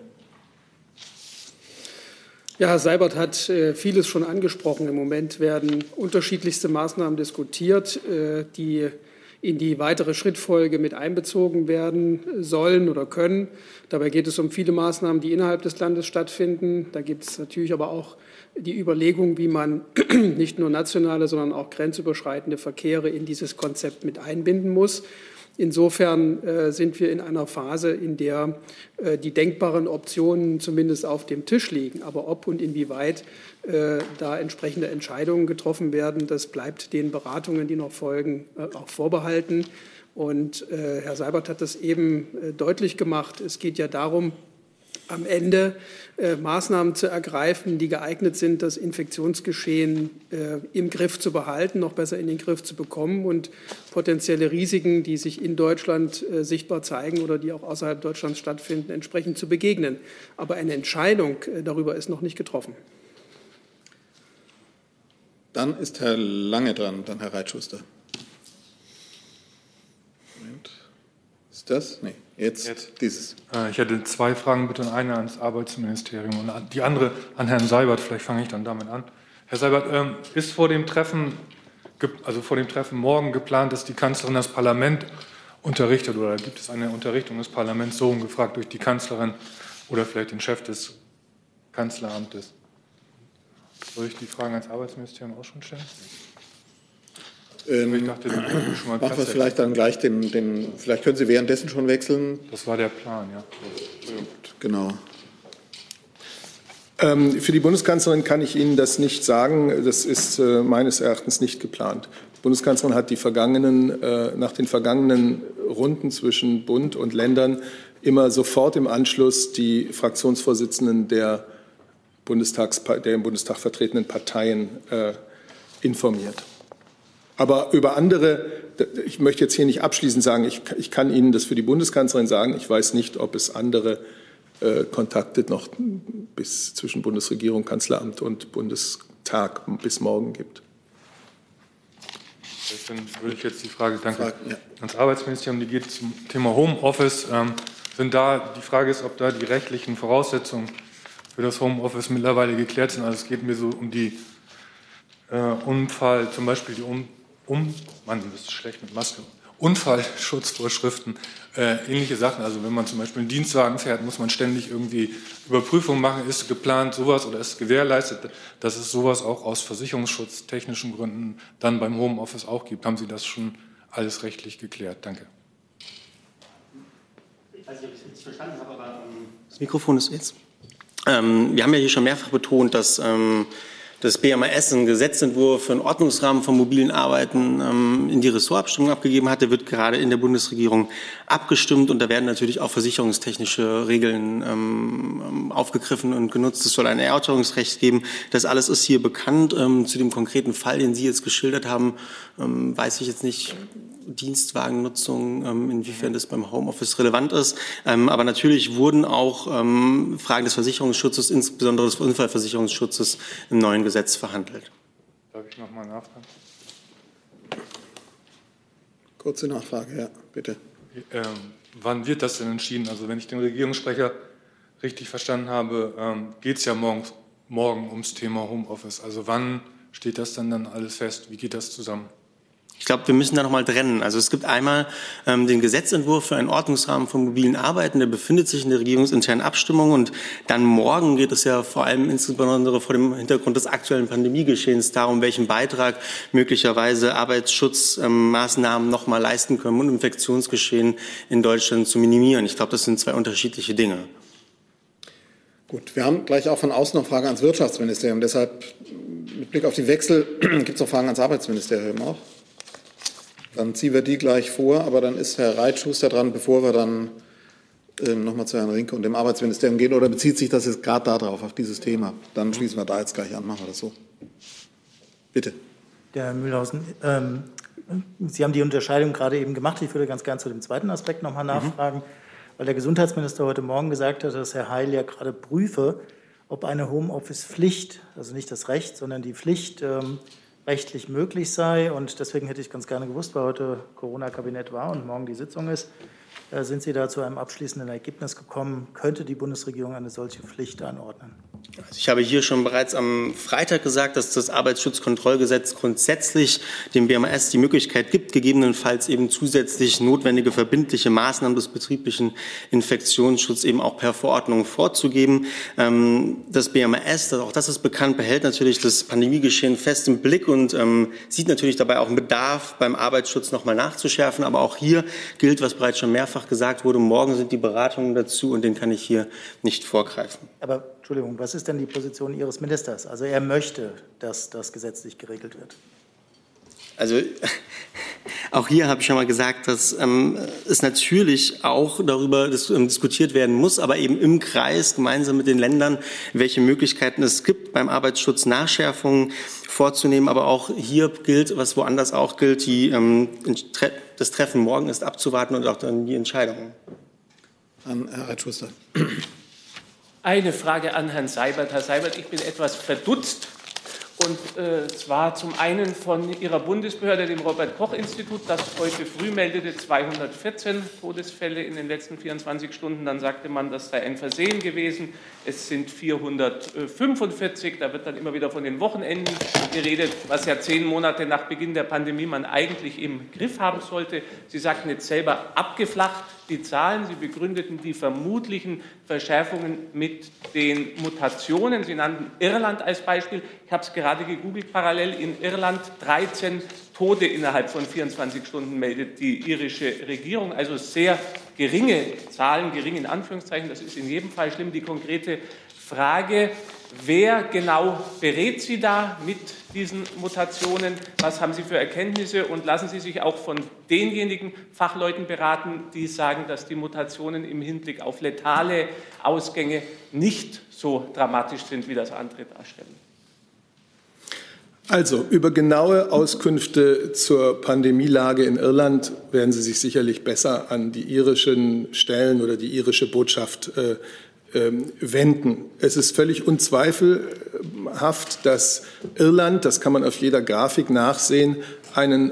Ja, Herr Seibert hat äh, vieles schon angesprochen. Im Moment werden unterschiedlichste Maßnahmen diskutiert, äh, die in die weitere Schrittfolge mit einbezogen werden sollen oder können. Dabei geht es um viele Maßnahmen, die innerhalb des Landes stattfinden. Da gibt es natürlich aber auch die Überlegung, wie man nicht nur nationale, sondern auch grenzüberschreitende Verkehre in dieses Konzept mit einbinden muss. Insofern äh, sind wir in einer Phase, in der äh, die denkbaren Optionen zumindest auf dem Tisch liegen. Aber ob und inwieweit äh, da entsprechende Entscheidungen getroffen werden, das bleibt den Beratungen, die noch folgen, äh, auch vorbehalten. Und äh, Herr Seibert hat das eben äh, deutlich gemacht. Es geht ja darum, am Ende äh, Maßnahmen zu ergreifen, die geeignet sind, das Infektionsgeschehen äh, im Griff zu behalten, noch besser in den Griff zu bekommen und potenzielle Risiken, die sich in Deutschland äh, sichtbar zeigen oder die auch außerhalb Deutschlands stattfinden, entsprechend zu begegnen. Aber eine Entscheidung äh, darüber ist noch nicht getroffen. Dann ist Herr Lange dran, dann Herr Reitschuster. Moment. Ist das? Nee. Jetzt, Jetzt. dieses. Äh, ich hätte zwei Fragen, bitte, und eine ans Arbeitsministerium und die andere an Herrn Seibert. Vielleicht fange ich dann damit an. Herr Seibert, ähm, ist vor dem Treffen, also vor dem Treffen morgen geplant, dass die Kanzlerin das Parlament unterrichtet oder gibt es eine Unterrichtung des Parlaments so umgefragt durch die Kanzlerin oder vielleicht den Chef des Kanzleramtes? Soll ich die Fragen ans Arbeitsministerium auch schon stellen? Ähm, ich dachte, machen wir vielleicht dann gleich den, den, vielleicht können Sie währenddessen schon wechseln. Das war der Plan, ja. Genau. Ähm, für die Bundeskanzlerin kann ich Ihnen das nicht sagen. Das ist äh, meines Erachtens nicht geplant. Die Bundeskanzlerin hat die vergangenen, äh, nach den vergangenen Runden zwischen Bund und Ländern immer sofort im Anschluss die Fraktionsvorsitzenden der, Bundestags, der im Bundestag vertretenen Parteien äh, informiert. Aber über andere, ich möchte jetzt hier nicht abschließend sagen, ich, ich kann Ihnen das für die Bundeskanzlerin sagen. Ich weiß nicht, ob es andere äh, Kontakte noch bis zwischen Bundesregierung, Kanzleramt und Bundestag bis morgen gibt. Dann würde ich jetzt die Frage, danke, Frage, ja. ans Arbeitsministerium, die geht zum Thema Homeoffice. Ähm, sind da, die Frage ist, ob da die rechtlichen Voraussetzungen für das Homeoffice mittlerweile geklärt sind. Also es geht mir so um die äh, Unfall, zum Beispiel die um, um Mann, das ist schlecht mit Maske, Unfallschutzvorschriften, äh, ähnliche Sachen. Also wenn man zum Beispiel einen Dienstwagen fährt, muss man ständig irgendwie Überprüfungen machen. Ist geplant sowas oder ist gewährleistet, dass es sowas auch aus versicherungsschutztechnischen Gründen dann beim Homeoffice auch gibt? Haben Sie das schon alles rechtlich geklärt? Danke. Ich weiß nicht, ob ich es richtig verstanden habe, aber ähm, das Mikrofon ist jetzt. Ähm, wir haben ja hier schon mehrfach betont, dass ähm, das BMAS einen Gesetzentwurf für einen Ordnungsrahmen von mobilen Arbeiten ähm, in die Ressortabstimmung abgegeben hat. Der wird gerade in der Bundesregierung abgestimmt und da werden natürlich auch versicherungstechnische Regeln ähm, aufgegriffen und genutzt. Es soll ein Erörterungsrecht geben. Das alles ist hier bekannt. Ähm, zu dem konkreten Fall, den Sie jetzt geschildert haben, ähm, weiß ich jetzt nicht, Dienstwagennutzung, ähm, inwiefern das beim Homeoffice relevant ist. Ähm, aber natürlich wurden auch ähm, Fragen des Versicherungsschutzes, insbesondere des Unfallversicherungsschutzes, im neuen Gesetz verhandelt. Darf ich noch mal nachfragen? Kurze Nachfrage, ja, bitte. Ähm, wann wird das denn entschieden? Also wenn ich den Regierungssprecher richtig verstanden habe, ähm, geht es ja morgen, morgen ums Thema Homeoffice. Also wann steht das dann, dann alles fest? Wie geht das zusammen? Ich glaube, wir müssen da nochmal trennen. Also es gibt einmal ähm, den Gesetzentwurf für einen Ordnungsrahmen von mobilen Arbeiten, der befindet sich in der regierungsinternen Abstimmung und dann morgen geht es ja vor allem insbesondere vor dem Hintergrund des aktuellen Pandemiegeschehens darum, welchen Beitrag möglicherweise Arbeitsschutzmaßnahmen ähm, nochmal leisten können, um Infektionsgeschehen in Deutschland zu minimieren. Ich glaube, das sind zwei unterschiedliche Dinge. Gut, wir haben gleich auch von außen noch Fragen ans Wirtschaftsministerium. Deshalb mit Blick auf die Wechsel gibt es noch Fragen ans Arbeitsministerium auch. Dann ziehen wir die gleich vor, aber dann ist Herr Reitschuster dran, bevor wir dann ähm, nochmal zu Herrn Rinke und dem Arbeitsministerium gehen. Oder bezieht sich das jetzt gerade darauf, auf dieses Thema? Dann schließen wir da jetzt gleich an. Machen wir das so. Bitte. Der Herr Mühlhausen, ähm, Sie haben die Unterscheidung gerade eben gemacht. Ich würde ganz gerne zu dem zweiten Aspekt nochmal mhm. nachfragen, mhm. weil der Gesundheitsminister heute Morgen gesagt hat, dass Herr Heil ja gerade prüfe, ob eine Homeoffice-Pflicht, also nicht das Recht, sondern die Pflicht, ähm, rechtlich möglich sei. Und deswegen hätte ich ganz gerne gewusst, weil heute Corona-Kabinett war und morgen die Sitzung ist, sind Sie da zu einem abschließenden Ergebnis gekommen? Könnte die Bundesregierung eine solche Pflicht anordnen? Also ich habe hier schon bereits am Freitag gesagt, dass das Arbeitsschutzkontrollgesetz grundsätzlich dem BMS die Möglichkeit gibt, gegebenenfalls eben zusätzlich notwendige verbindliche Maßnahmen des betrieblichen Infektionsschutzes eben auch per Verordnung vorzugeben. Ähm, das BMS, auch das ist bekannt, behält natürlich das Pandemiegeschehen fest im Blick und ähm, sieht natürlich dabei auch einen Bedarf beim Arbeitsschutz nochmal nachzuschärfen. Aber auch hier gilt, was bereits schon mehrfach gesagt wurde, morgen sind die Beratungen dazu und den kann ich hier nicht vorgreifen. Aber Entschuldigung, was ist denn die Position Ihres Ministers? Also er möchte, dass das gesetzlich geregelt wird. Also auch hier habe ich schon mal gesagt, dass ähm, es natürlich auch darüber dis ähm, diskutiert werden muss, aber eben im Kreis gemeinsam mit den Ländern, welche Möglichkeiten es gibt, beim Arbeitsschutz Nachschärfungen vorzunehmen. Aber auch hier gilt, was woanders auch gilt, die, ähm, das Treffen morgen ist abzuwarten und auch dann die Entscheidungen. An Herr Reitschuster. Eine Frage an Herrn Seibert. Herr Seibert, ich bin etwas verdutzt. Und äh, zwar zum einen von Ihrer Bundesbehörde, dem Robert-Koch-Institut, das heute früh meldete 214 Todesfälle in den letzten 24 Stunden. Dann sagte man, das sei ein Versehen gewesen. Es sind 445. Da wird dann immer wieder von den Wochenenden geredet, was ja zehn Monate nach Beginn der Pandemie man eigentlich im Griff haben sollte. Sie sagten jetzt selber abgeflacht die Zahlen. Sie begründeten die vermutlichen Verschärfungen mit den Mutationen. Sie nannten Irland als Beispiel. Ich habe es gerade gegoogelt, parallel in Irland 13 Tode innerhalb von 24 Stunden meldet die irische Regierung. Also sehr geringe Zahlen, gering in Anführungszeichen. Das ist in jedem Fall schlimm. Die konkrete Frage, wer genau berät Sie da mit diesen Mutationen? Was haben Sie für Erkenntnisse? Und lassen Sie sich auch von denjenigen Fachleuten beraten, die sagen, dass die Mutationen im Hinblick auf letale Ausgänge nicht so dramatisch sind, wie das andere darstellen? Also über genaue Auskünfte zur Pandemielage in Irland werden Sie sich sicherlich besser an die irischen Stellen oder die irische Botschaft äh, wenden. Es ist völlig unzweifelhaft, dass Irland, das kann man auf jeder Grafik nachsehen, einen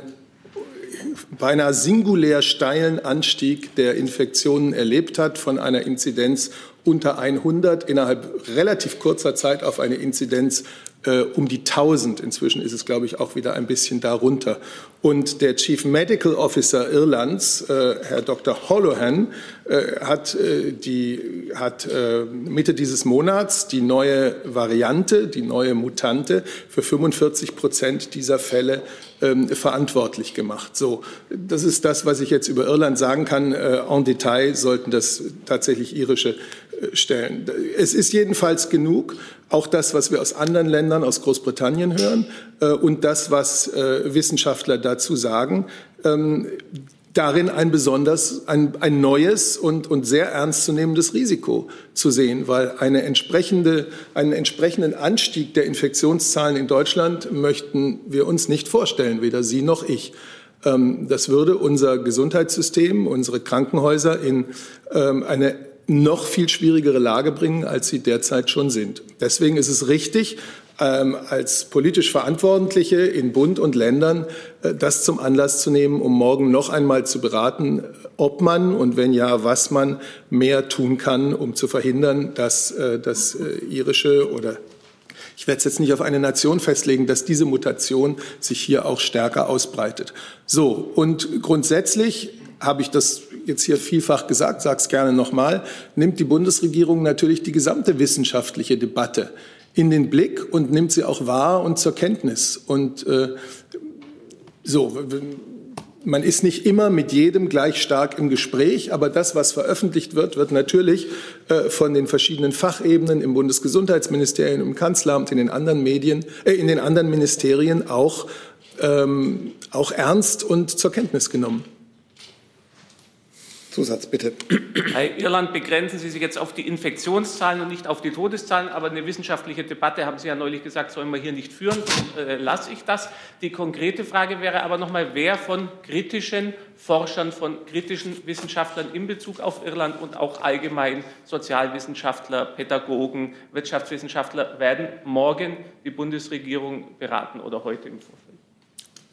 beinahe singulär steilen Anstieg der Infektionen erlebt hat, von einer Inzidenz unter 100 innerhalb relativ kurzer Zeit auf eine Inzidenz um die 1000. Inzwischen ist es, glaube ich, auch wieder ein bisschen darunter. Und der Chief Medical Officer Irlands, äh, Herr Dr. Holohan, äh, hat, äh, die, hat äh, Mitte dieses Monats die neue Variante, die neue Mutante für 45 Prozent dieser Fälle ähm, verantwortlich gemacht. So, das ist das, was ich jetzt über Irland sagen kann. Äh, en Detail sollten das tatsächlich irische stellen. Es ist jedenfalls genug, auch das, was wir aus anderen Ländern, aus Großbritannien hören äh, und das, was äh, Wissenschaftler dazu sagen, ähm, darin ein besonders, ein, ein neues und, und sehr ernstzunehmendes Risiko zu sehen, weil eine entsprechende, einen entsprechenden Anstieg der Infektionszahlen in Deutschland möchten wir uns nicht vorstellen, weder Sie noch ich. Ähm, das würde unser Gesundheitssystem, unsere Krankenhäuser in ähm, eine noch viel schwierigere Lage bringen, als sie derzeit schon sind. Deswegen ist es richtig, ähm, als politisch Verantwortliche in Bund und Ländern äh, das zum Anlass zu nehmen, um morgen noch einmal zu beraten, ob man und wenn ja, was man mehr tun kann, um zu verhindern, dass äh, das äh, irische oder ich werde es jetzt nicht auf eine Nation festlegen, dass diese Mutation sich hier auch stärker ausbreitet. So, und grundsätzlich habe ich das jetzt hier vielfach gesagt, sage es gerne nochmal, nimmt die Bundesregierung natürlich die gesamte wissenschaftliche Debatte in den Blick und nimmt sie auch wahr und zur Kenntnis. Und äh, so, man ist nicht immer mit jedem gleich stark im Gespräch, aber das, was veröffentlicht wird, wird natürlich äh, von den verschiedenen Fachebenen im Bundesgesundheitsministerium, im Kanzleramt, in den anderen Medien, äh, in den anderen Ministerien auch, ähm, auch ernst und zur Kenntnis genommen. Zusatz bitte. Bei Irland begrenzen Sie sich jetzt auf die Infektionszahlen und nicht auf die Todeszahlen, aber eine wissenschaftliche Debatte, haben Sie ja neulich gesagt, sollen wir hier nicht führen, äh, lasse ich das. Die konkrete Frage wäre aber nochmal, wer von kritischen Forschern, von kritischen Wissenschaftlern in Bezug auf Irland und auch allgemein Sozialwissenschaftler, Pädagogen, Wirtschaftswissenschaftler werden morgen die Bundesregierung beraten oder heute im Vorfeld?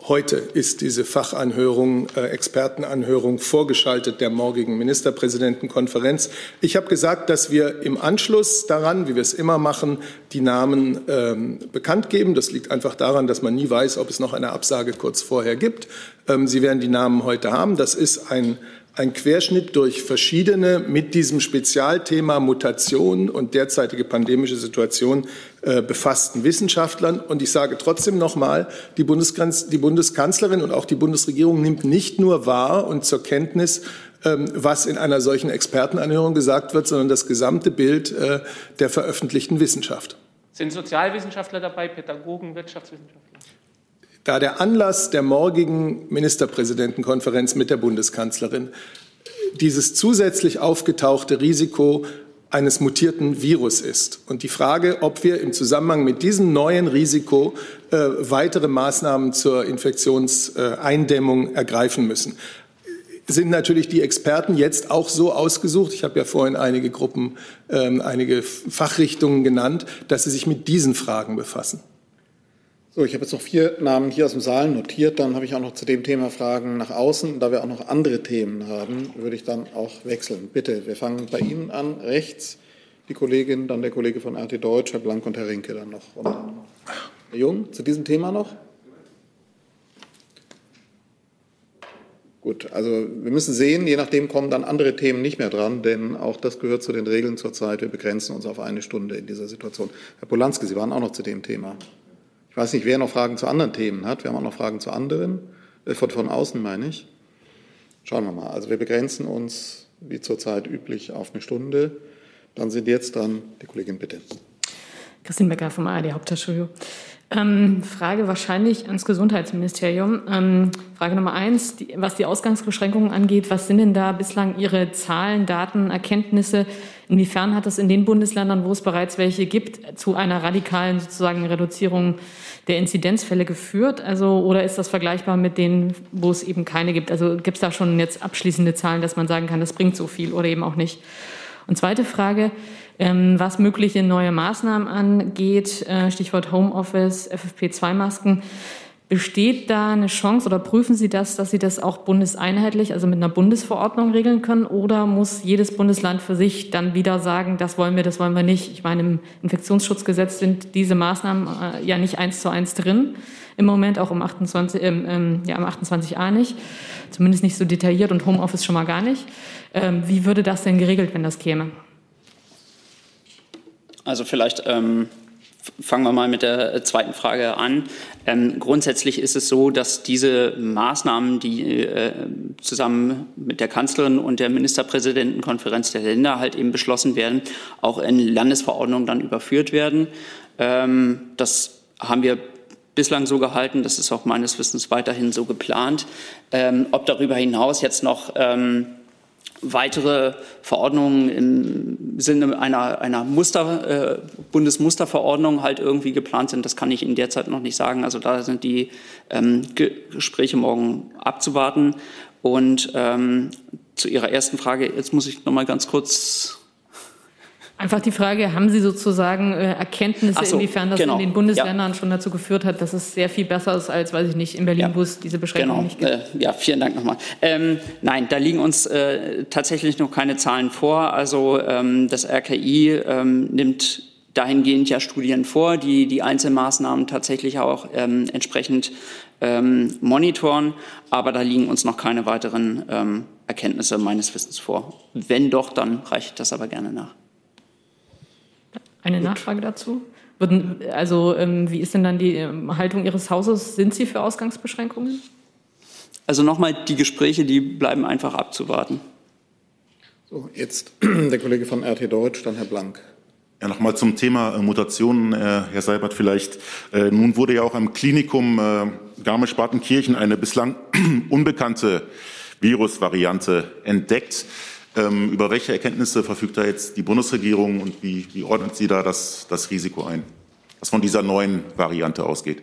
Heute ist diese Fachanhörung, äh, Expertenanhörung vorgeschaltet der morgigen Ministerpräsidentenkonferenz. Ich habe gesagt, dass wir im Anschluss daran, wie wir es immer machen, die Namen ähm, bekannt geben. Das liegt einfach daran, dass man nie weiß, ob es noch eine Absage kurz vorher gibt. Ähm, Sie werden die Namen heute haben. Das ist ein ein Querschnitt durch verschiedene mit diesem Spezialthema Mutation und derzeitige pandemische Situation äh, befassten Wissenschaftlern. Und ich sage trotzdem nochmal, die, die Bundeskanzlerin und auch die Bundesregierung nimmt nicht nur wahr und zur Kenntnis, ähm, was in einer solchen Expertenanhörung gesagt wird, sondern das gesamte Bild äh, der veröffentlichten Wissenschaft. Sind Sozialwissenschaftler dabei, Pädagogen, Wirtschaftswissenschaftler? Da der Anlass der morgigen Ministerpräsidentenkonferenz mit der Bundeskanzlerin dieses zusätzlich aufgetauchte Risiko eines mutierten Virus ist. Und die Frage, ob wir im Zusammenhang mit diesem neuen Risiko äh, weitere Maßnahmen zur Infektionseindämmung ergreifen müssen, sind natürlich die Experten jetzt auch so ausgesucht. Ich habe ja vorhin einige Gruppen, ähm, einige Fachrichtungen genannt, dass sie sich mit diesen Fragen befassen. So, ich habe jetzt noch vier Namen hier aus dem Saal notiert. Dann habe ich auch noch zu dem Thema Fragen nach außen. Da wir auch noch andere Themen haben, würde ich dann auch wechseln. Bitte, wir fangen bei Ihnen an. Rechts die Kollegin, dann der Kollege von RT Deutsch, Herr Blank und Herr Rinke dann noch. Und Herr Jung, zu diesem Thema noch? Gut, also wir müssen sehen, je nachdem kommen dann andere Themen nicht mehr dran, denn auch das gehört zu den Regeln zurzeit. Wir begrenzen uns auf eine Stunde in dieser Situation. Herr Polanski, Sie waren auch noch zu dem Thema. Ich weiß nicht, wer noch Fragen zu anderen Themen hat. Wir haben auch noch Fragen zu anderen, äh, von, von außen meine ich. Schauen wir mal. Also wir begrenzen uns wie zurzeit üblich auf eine Stunde. Dann sind jetzt dran die Kollegin, bitte. Christine Becker vom ARD Hauptstadtstudio. Ähm, Frage wahrscheinlich ans Gesundheitsministerium. Ähm, Frage Nummer eins, die, was die Ausgangsbeschränkungen angeht, was sind denn da bislang Ihre Zahlen, Daten, Erkenntnisse? Inwiefern hat es in den Bundesländern, wo es bereits welche gibt, zu einer radikalen sozusagen Reduzierung der Inzidenzfälle geführt? Also, oder ist das vergleichbar mit denen, wo es eben keine gibt? Also gibt es da schon jetzt abschließende Zahlen, dass man sagen kann, das bringt so viel oder eben auch nicht? Und zweite Frage, ähm, was mögliche neue Maßnahmen angeht, äh, Stichwort Homeoffice, FFP2-Masken. Besteht da eine Chance oder prüfen Sie das, dass Sie das auch bundeseinheitlich, also mit einer Bundesverordnung regeln können? Oder muss jedes Bundesland für sich dann wieder sagen, das wollen wir, das wollen wir nicht? Ich meine, im Infektionsschutzgesetz sind diese Maßnahmen äh, ja nicht eins zu eins drin. Im Moment auch im 28, ähm, ähm, ja, im 28a nicht. Zumindest nicht so detailliert und Homeoffice schon mal gar nicht. Ähm, wie würde das denn geregelt, wenn das käme? Also vielleicht ähm, Fangen wir mal mit der äh, zweiten Frage an. Ähm, grundsätzlich ist es so, dass diese Maßnahmen, die äh, zusammen mit der Kanzlerin und der Ministerpräsidentenkonferenz der Länder halt eben beschlossen werden, auch in Landesverordnungen dann überführt werden. Ähm, das haben wir bislang so gehalten. Das ist auch meines Wissens weiterhin so geplant. Ähm, ob darüber hinaus jetzt noch ähm, weitere Verordnungen im Sinne einer, einer Muster, äh, Bundesmusterverordnung halt irgendwie geplant sind, das kann ich Ihnen derzeit noch nicht sagen. Also da sind die ähm, Gespräche morgen abzuwarten. Und ähm, zu Ihrer ersten Frage, jetzt muss ich noch mal ganz kurz Einfach die Frage, haben Sie sozusagen äh, Erkenntnisse, so, inwiefern das genau. in den Bundesländern ja. schon dazu geführt hat, dass es sehr viel besser ist, als, weiß ich nicht, in Berlin, ja. diese Beschränkungen genau. nicht gibt? Äh, ja, vielen Dank nochmal. Ähm, nein, da liegen uns äh, tatsächlich noch keine Zahlen vor. Also ähm, das RKI ähm, nimmt dahingehend ja Studien vor, die die Einzelmaßnahmen tatsächlich auch ähm, entsprechend ähm, monitoren. Aber da liegen uns noch keine weiteren ähm, Erkenntnisse meines Wissens vor. Wenn doch, dann reiche ich das aber gerne nach. Eine Gut. Nachfrage dazu? Würden, also ähm, wie ist denn dann die ähm, Haltung Ihres Hauses? Sind Sie für Ausgangsbeschränkungen? Also nochmal, die Gespräche, die bleiben einfach abzuwarten. So, jetzt der Kollege von RT Deutsch, dann Herr Blank. Ja, nochmal zum Thema äh, Mutationen, äh, Herr Seibert vielleicht. Äh, nun wurde ja auch am Klinikum Garmisch-Partenkirchen eine bislang unbekannte Virusvariante entdeckt. Ähm, über welche Erkenntnisse verfügt da jetzt die Bundesregierung und wie, wie ordnet sie da das, das Risiko ein, was von dieser neuen Variante ausgeht?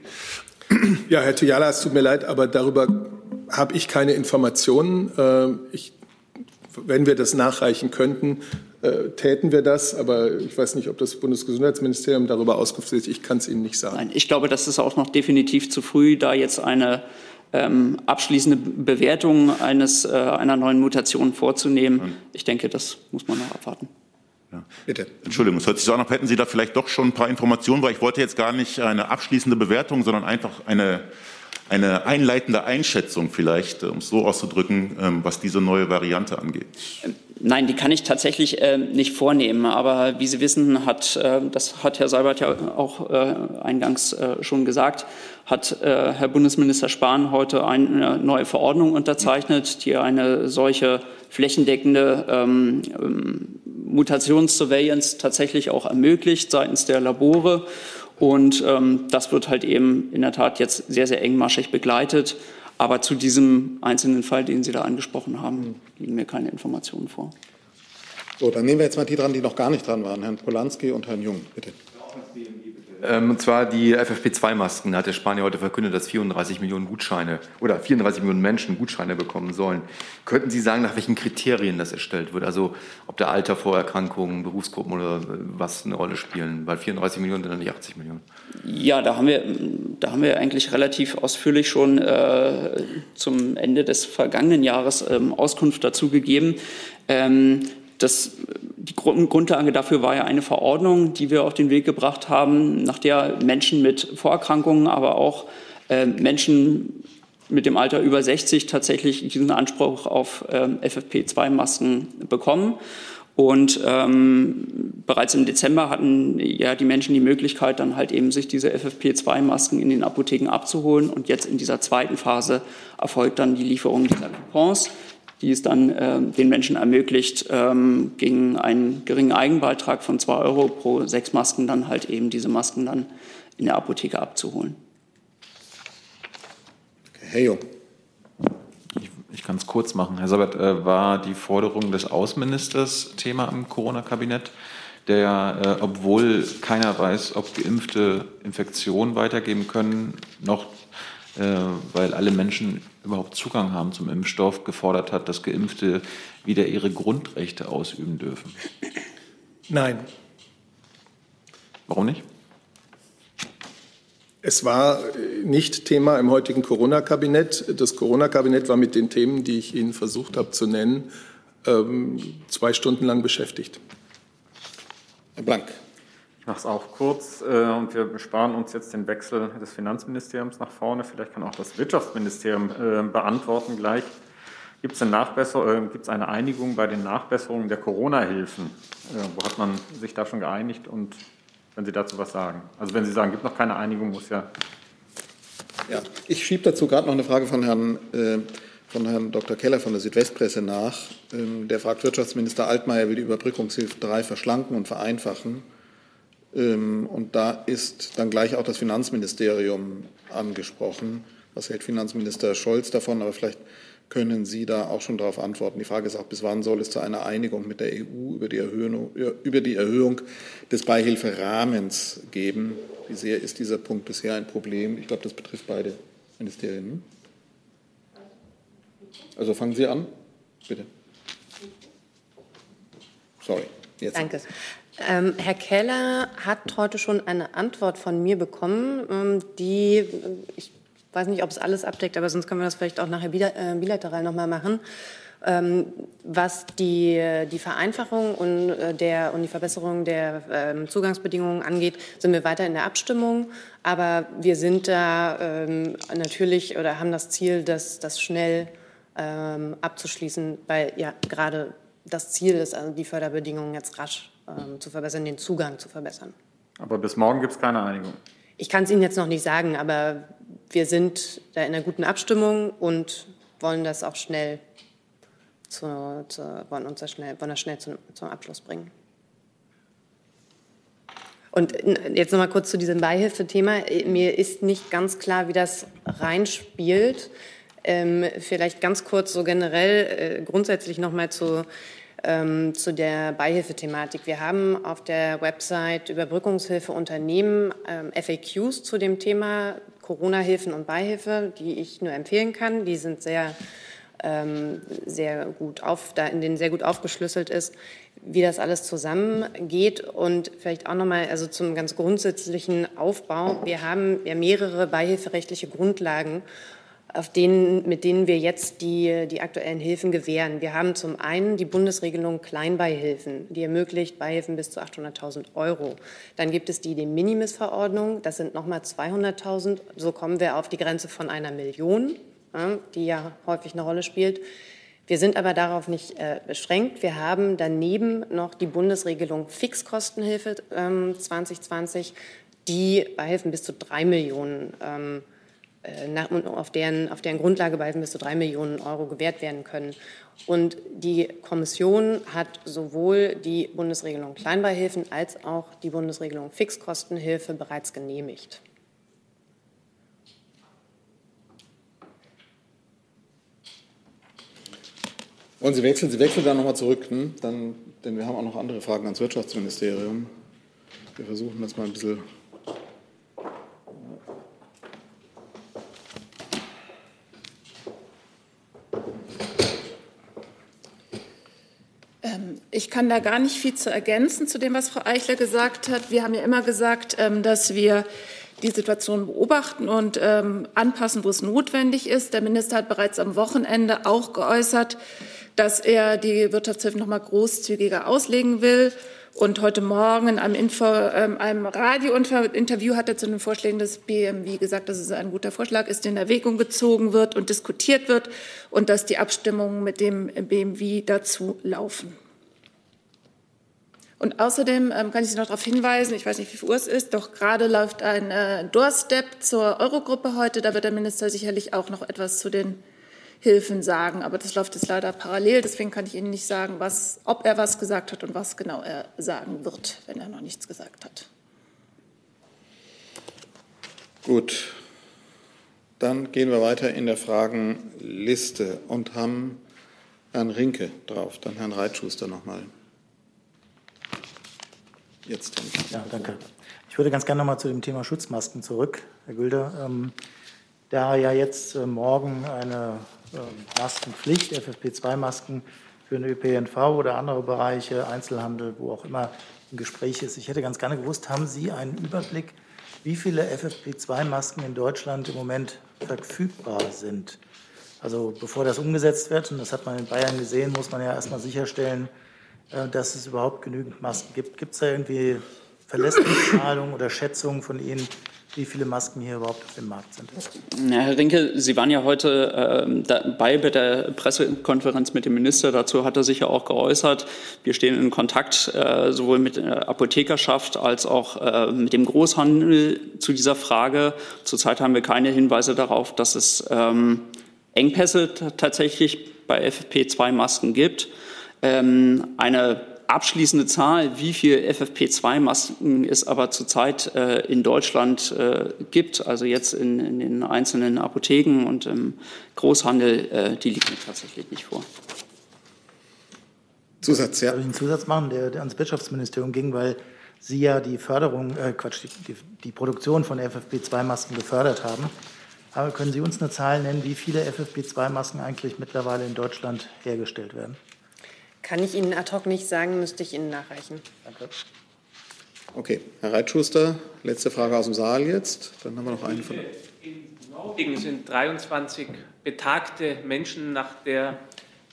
Ja, Herr Tujala, es tut mir leid, aber darüber habe ich keine Informationen. Äh, ich, wenn wir das nachreichen könnten, äh, täten wir das. Aber ich weiß nicht, ob das Bundesgesundheitsministerium darüber Auskunft ist. Ich kann es Ihnen nicht sagen. Nein, ich glaube, das ist auch noch definitiv zu früh, da jetzt eine ähm, abschließende Bewertung eines, äh, einer neuen Mutation vorzunehmen. Ich denke, das muss man noch abwarten. Ja. Bitte. Entschuldigung, es hört sich so an, als hätten Sie da vielleicht doch schon ein paar Informationen, weil ich wollte jetzt gar nicht eine abschließende Bewertung, sondern einfach eine, eine einleitende Einschätzung vielleicht, um es so auszudrücken, ähm, was diese neue Variante angeht. Nein, die kann ich tatsächlich äh, nicht vornehmen. Aber wie Sie wissen, hat, äh, das hat Herr Seibert ja auch äh, eingangs schon gesagt, hat Herr Bundesminister Spahn heute eine neue Verordnung unterzeichnet, die eine solche flächendeckende ähm, ähm, Mutationssurveillance tatsächlich auch ermöglicht seitens der Labore. Und ähm, das wird halt eben in der Tat jetzt sehr, sehr engmaschig begleitet. Aber zu diesem einzelnen Fall, den Sie da angesprochen haben, liegen mir keine Informationen vor. So, dann nehmen wir jetzt mal die dran, die noch gar nicht dran waren. Herrn Polanski und Herrn Jung, bitte. Ähm, und zwar die FFP2-Masken. Da hat der Spanier heute verkündet, dass 34 Millionen Gutscheine oder 34 Millionen Menschen Gutscheine bekommen sollen. Könnten Sie sagen, nach welchen Kriterien das erstellt wird? Also ob der Alter, Vorerkrankungen, Berufsgruppen oder was eine Rolle spielen? Weil 34 Millionen sind dann nicht 80 Millionen. Ja, da haben wir, da haben wir eigentlich relativ ausführlich schon äh, zum Ende des vergangenen Jahres ähm, Auskunft dazu gegeben. Ähm, das, die Grundlage dafür war ja eine Verordnung, die wir auf den Weg gebracht haben, nach der Menschen mit Vorerkrankungen, aber auch äh, Menschen mit dem Alter über 60 tatsächlich diesen Anspruch auf äh, FFP2-Masken bekommen. Und ähm, bereits im Dezember hatten ja die Menschen die Möglichkeit, dann halt eben sich diese FFP2-Masken in den Apotheken abzuholen. Und jetzt in dieser zweiten Phase erfolgt dann die Lieferung dieser Coupons die es dann äh, den Menschen ermöglicht, ähm, gegen einen geringen Eigenbeitrag von 2 Euro pro sechs Masken dann halt eben diese Masken dann in der Apotheke abzuholen. Herr Jung. Ich, ich kann es kurz machen. Herr Sabat, äh, war die Forderung des Außenministers Thema im Corona-Kabinett, der, äh, obwohl keiner weiß, ob Geimpfte Infektionen weitergeben können, noch weil alle Menschen überhaupt Zugang haben zum Impfstoff, gefordert hat, dass Geimpfte wieder ihre Grundrechte ausüben dürfen? Nein. Warum nicht? Es war nicht Thema im heutigen Corona-Kabinett. Das Corona-Kabinett war mit den Themen, die ich Ihnen versucht habe zu nennen, ähm, zwei Stunden lang beschäftigt. Herr Blank. Mache es auch kurz äh, und wir besparen uns jetzt den Wechsel des Finanzministeriums nach vorne. Vielleicht kann auch das Wirtschaftsministerium äh, beantworten gleich. Gibt es äh, eine Einigung bei den Nachbesserungen der Corona-Hilfen? Äh, wo hat man sich da schon geeinigt und wenn Sie dazu was sagen? Also wenn Sie sagen, gibt noch keine Einigung, muss ja. Ja, ich schiebe dazu gerade noch eine Frage von Herrn, äh, von Herrn Dr. Keller von der Südwestpresse nach. Ähm, der fragt, Wirtschaftsminister Altmaier will die Überbrückungshilfe 3 verschlanken und vereinfachen. Ähm, und da ist dann gleich auch das Finanzministerium angesprochen. Was hält Finanzminister Scholz davon? Aber vielleicht können Sie da auch schon darauf antworten. Die Frage ist auch, bis wann soll es zu einer Einigung mit der EU über die Erhöhung, über die Erhöhung des Beihilferahmens geben? Wie sehr ist dieser Punkt bisher ein Problem? Ich glaube, das betrifft beide Ministerien. Also fangen Sie an, bitte. Sorry. Jetzt. Danke. Ähm, Herr Keller hat heute schon eine Antwort von mir bekommen, ähm, die ich weiß nicht, ob es alles abdeckt, aber sonst können wir das vielleicht auch nachher äh, bilateral nochmal machen. Ähm, was die, die Vereinfachung und, äh, der, und die Verbesserung der ähm, Zugangsbedingungen angeht, sind wir weiter in der Abstimmung. Aber wir sind da ähm, natürlich oder haben das Ziel, das, das schnell ähm, abzuschließen, weil ja gerade das Ziel ist, also die Förderbedingungen jetzt rasch ähm, zu verbessern, den Zugang zu verbessern. Aber bis morgen gibt es keine Einigung. Ich kann es Ihnen jetzt noch nicht sagen, aber wir sind da in einer guten Abstimmung und wollen das auch schnell, zu, zu, wollen uns das schnell, wollen das schnell zum, zum Abschluss bringen. Und jetzt noch mal kurz zu diesem Beihilfethema. Mir ist nicht ganz klar, wie das reinspielt. Ähm, vielleicht ganz kurz so generell äh, grundsätzlich noch mal zu ähm, zu der Beihilfethematik. Wir haben auf der Website Überbrückungshilfe Unternehmen ähm, FAQs zu dem Thema Corona-Hilfen und Beihilfe, die ich nur empfehlen kann. Die sind sehr ähm, sehr gut auf, da in denen sehr gut aufgeschlüsselt ist, wie das alles zusammengeht und vielleicht auch nochmal also zum ganz grundsätzlichen Aufbau. Wir haben ja mehrere beihilferechtliche Grundlagen auf denen, mit denen wir jetzt die, die aktuellen Hilfen gewähren. Wir haben zum einen die Bundesregelung Kleinbeihilfen, die ermöglicht Beihilfen bis zu 800.000 Euro. Dann gibt es die De Minimis-Verordnung, das sind nochmal 200.000. So kommen wir auf die Grenze von einer Million, die ja häufig eine Rolle spielt. Wir sind aber darauf nicht äh, beschränkt. Wir haben daneben noch die Bundesregelung Fixkostenhilfe ähm, 2020, die Beihilfen bis zu drei Millionen ähm, äh, auf deren, auf deren Grundlage bis zu drei Millionen Euro gewährt werden können. Und die Kommission hat sowohl die Bundesregelung Kleinbeihilfen als auch die Bundesregelung Fixkostenhilfe bereits genehmigt. Wollen Sie wechseln? Sie wechseln dann nochmal zurück, ne? dann, denn wir haben auch noch andere Fragen ans Wirtschaftsministerium. Wir versuchen das mal ein bisschen Ich kann da gar nicht viel zu ergänzen zu dem, was Frau Eichler gesagt hat. Wir haben ja immer gesagt, ähm, dass wir die Situation beobachten und ähm, anpassen, wo es notwendig ist. Der Minister hat bereits am Wochenende auch geäußert, dass er die Wirtschaftshilfen noch mal großzügiger auslegen will. Und heute Morgen in einem, Info, ähm, einem Radiointerview hat er zu den Vorschlägen des BMW gesagt, dass es ein guter Vorschlag ist, der in Erwägung gezogen wird und diskutiert wird und dass die Abstimmungen mit dem BMW dazu laufen. Und außerdem ähm, kann ich Sie noch darauf hinweisen, ich weiß nicht, wie viel Uhr es ist, doch gerade läuft ein äh, Doorstep zur Eurogruppe heute. Da wird der Minister sicherlich auch noch etwas zu den Hilfen sagen. Aber das läuft jetzt leider parallel. Deswegen kann ich Ihnen nicht sagen, was, ob er was gesagt hat und was genau er sagen wird, wenn er noch nichts gesagt hat. Gut, dann gehen wir weiter in der Fragenliste und haben Herrn Rinke drauf, dann Herrn Reitschuster nochmal. Jetzt. Ja, danke. Ich würde ganz gerne noch mal zu dem Thema Schutzmasken zurück, Herr Gülder. Ähm, da ja jetzt äh, morgen eine äh, Maskenpflicht, FFP2-Masken für den ÖPNV oder andere Bereiche, Einzelhandel, wo auch immer im Gespräch ist. Ich hätte ganz gerne gewusst, haben Sie einen Überblick, wie viele FFP2-Masken in Deutschland im Moment verfügbar sind. Also bevor das umgesetzt wird, und das hat man in Bayern gesehen, muss man ja erstmal sicherstellen, dass es überhaupt genügend Masken gibt. Gibt es da irgendwie verlässliche Zahlungen oder Schätzungen von Ihnen, wie viele Masken hier überhaupt auf dem Markt sind. Ja, Herr Rinke, Sie waren ja heute äh, dabei bei der Pressekonferenz mit dem Minister. Dazu hat er sich ja auch geäußert. Wir stehen in Kontakt äh, sowohl mit der Apothekerschaft als auch äh, mit dem Großhandel zu dieser Frage. Zurzeit haben wir keine Hinweise darauf, dass es ähm, Engpässe tatsächlich bei FFP2-Masken gibt. Ähm, eine abschließende Zahl, wie viel FFP2-Masken es aber zurzeit äh, in Deutschland äh, gibt, also jetzt in, in, den einzelnen Apotheken und im Großhandel, äh, die liegt mir tatsächlich nicht vor. Zusatz, ja. Soll ich einen Zusatz machen, der, der ans Wirtschaftsministerium ging, weil Sie ja die Förderung, äh, Quatsch, die, die Produktion von FFP2-Masken gefördert haben. Aber können Sie uns eine Zahl nennen, wie viele FFP2-Masken eigentlich mittlerweile in Deutschland hergestellt werden? Kann ich Ihnen ad hoc nicht sagen, müsste ich Ihnen nachreichen. Danke. Okay, Herr Reitschuster, letzte Frage aus dem Saal jetzt. Dann haben wir noch einen von. In Norwegen sind 23 betagte Menschen nach der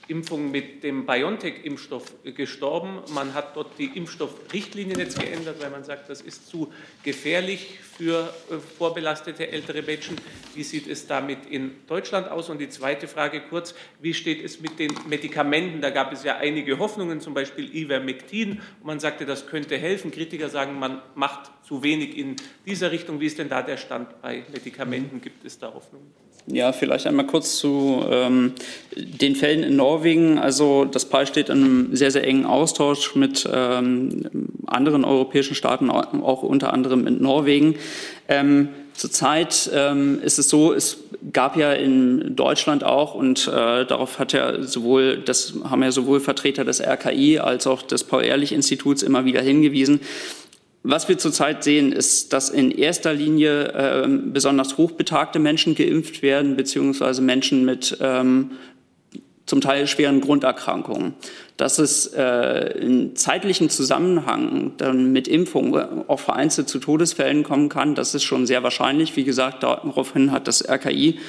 Impfung mit dem BioNTech-Impfstoff gestorben. Man hat dort die Impfstoffrichtlinien jetzt geändert, weil man sagt, das ist zu gefährlich für äh, vorbelastete ältere Menschen. Wie sieht es damit in Deutschland aus? Und die zweite Frage kurz, wie steht es mit den Medikamenten? Da gab es ja einige Hoffnungen, zum Beispiel Ivermectin. Man sagte, das könnte helfen. Kritiker sagen, man macht zu wenig in dieser Richtung. Wie ist denn da der Stand bei Medikamenten? Gibt es da Hoffnungen? Ja, vielleicht einmal kurz zu ähm, den Fällen in Norwegen. Also das PAL steht in einem sehr, sehr engen Austausch mit ähm, anderen europäischen Staaten, auch unter anderem mit Norwegen. Ähm, Zurzeit ähm, ist es so, es gab ja in Deutschland auch, und äh, darauf hat ja sowohl, das haben ja sowohl Vertreter des RKI als auch des Paul-Ehrlich-Instituts immer wieder hingewiesen, was wir zurzeit sehen, ist, dass in erster Linie äh, besonders hochbetagte Menschen geimpft werden, beziehungsweise Menschen mit ähm, zum Teil schweren Grunderkrankungen. Dass es äh, in zeitlichen Zusammenhang dann mit Impfungen auch vereinzelt zu Todesfällen kommen kann, das ist schon sehr wahrscheinlich. Wie gesagt, daraufhin hat das RKI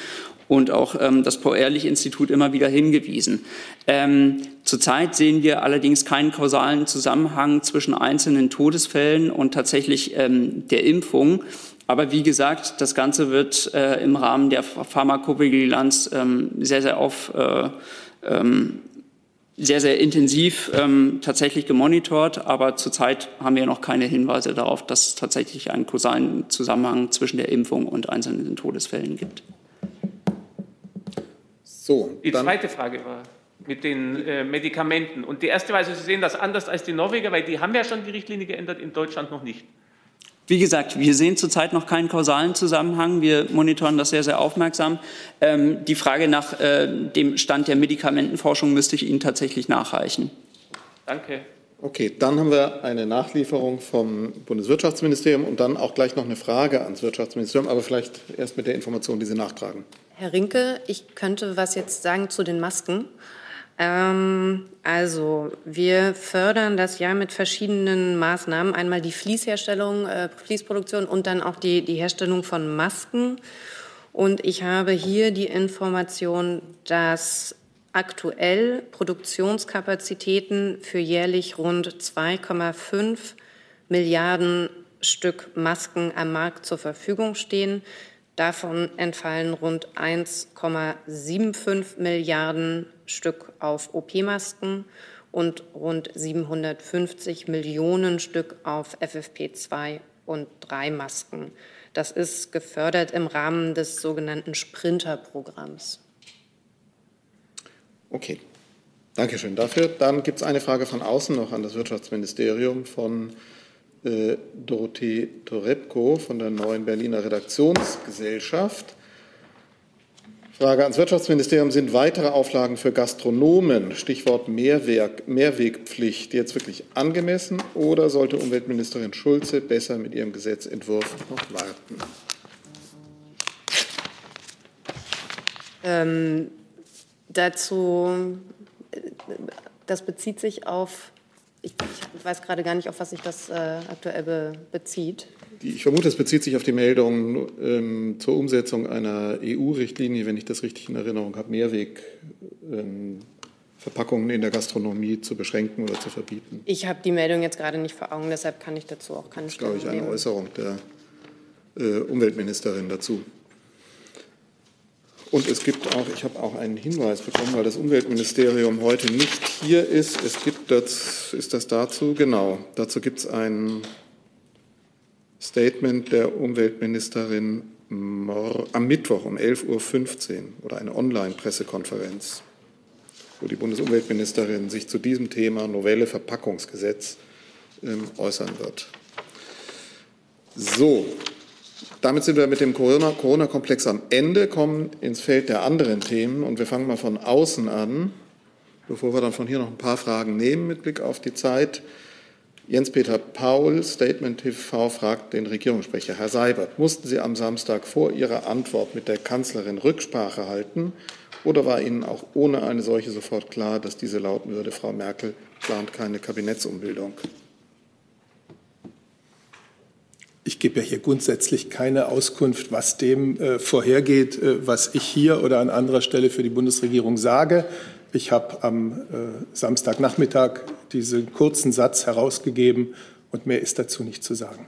und auch ähm, das Paul-Ehrlich-Institut immer wieder hingewiesen. Ähm, zurzeit sehen wir allerdings keinen kausalen Zusammenhang zwischen einzelnen Todesfällen und tatsächlich ähm, der Impfung. Aber wie gesagt, das Ganze wird äh, im Rahmen der Pharmakovigilanz ähm, sehr, sehr auf äh, ähm, sehr, sehr intensiv ähm, tatsächlich gemonitort, aber zurzeit haben wir noch keine Hinweise darauf, dass es tatsächlich einen kausalen Zusammenhang zwischen der Impfung und einzelnen Todesfällen gibt. So, die zweite Frage war mit den äh, Medikamenten. Und die erste Weise, Sie sehen das anders als die Norweger, weil die haben ja schon die Richtlinie geändert, in Deutschland noch nicht. Wie gesagt, wir sehen zurzeit noch keinen kausalen Zusammenhang. Wir monitoren das sehr, sehr aufmerksam. Ähm, die Frage nach äh, dem Stand der Medikamentenforschung müsste ich Ihnen tatsächlich nachreichen. Danke. Okay, dann haben wir eine Nachlieferung vom Bundeswirtschaftsministerium und dann auch gleich noch eine Frage ans Wirtschaftsministerium, aber vielleicht erst mit der Information, die Sie nachtragen. Herr Rinke, ich könnte was jetzt sagen zu den Masken. Ähm, also, wir fördern das ja mit verschiedenen Maßnahmen. Einmal die Fließherstellung, äh, Fließproduktion und dann auch die, die Herstellung von Masken. Und ich habe hier die Information, dass aktuell Produktionskapazitäten für jährlich rund 2,5 Milliarden Stück Masken am Markt zur Verfügung stehen. Davon entfallen rund 1,75 Milliarden Stück auf OP-Masken und rund 750 Millionen Stück auf FFP2 und 3 Masken. Das ist gefördert im Rahmen des sogenannten Sprinter-Programms. Okay, danke schön dafür. Dann gibt es eine Frage von außen noch an das Wirtschaftsministerium von Dorothee Torebko von der Neuen Berliner Redaktionsgesellschaft. Frage ans Wirtschaftsministerium. Sind weitere Auflagen für Gastronomen, Stichwort Mehrwerk, Mehrwegpflicht, jetzt wirklich angemessen oder sollte Umweltministerin Schulze besser mit ihrem Gesetzentwurf noch warten? Ähm, dazu, äh, das bezieht sich auf ich, ich weiß gerade gar nicht, auf was sich das äh, aktuell be bezieht. Ich vermute, es bezieht sich auf die Meldung ähm, zur Umsetzung einer EU-Richtlinie, wenn ich das richtig in Erinnerung habe, Mehrwegverpackungen ähm, in der Gastronomie zu beschränken oder zu verbieten. Ich habe die Meldung jetzt gerade nicht vor Augen, deshalb kann ich dazu auch keine Stellung Das ist, glaube ich, eine Äußerung der äh, Umweltministerin dazu. Und es gibt auch, ich habe auch einen Hinweis bekommen, weil das Umweltministerium heute nicht hier ist. Es gibt das, ist das dazu? Genau, dazu gibt es ein Statement der Umweltministerin am Mittwoch um 11.15 Uhr oder eine Online-Pressekonferenz, wo die Bundesumweltministerin sich zu diesem Thema Novelle Verpackungsgesetz ähm, äußern wird. So, damit sind wir mit dem Corona-Komplex am Ende, kommen ins Feld der anderen Themen und wir fangen mal von außen an, bevor wir dann von hier noch ein paar Fragen nehmen mit Blick auf die Zeit. Jens-Peter Paul, Statement TV, fragt den Regierungssprecher. Herr Seibert, mussten Sie am Samstag vor Ihrer Antwort mit der Kanzlerin Rücksprache halten oder war Ihnen auch ohne eine solche sofort klar, dass diese lauten würde, Frau Merkel plant keine Kabinettsumbildung? Ich gebe ja hier grundsätzlich keine Auskunft, was dem äh, vorhergeht, äh, was ich hier oder an anderer Stelle für die Bundesregierung sage. Ich habe am äh, Samstagnachmittag diesen kurzen Satz herausgegeben und mehr ist dazu nicht zu sagen.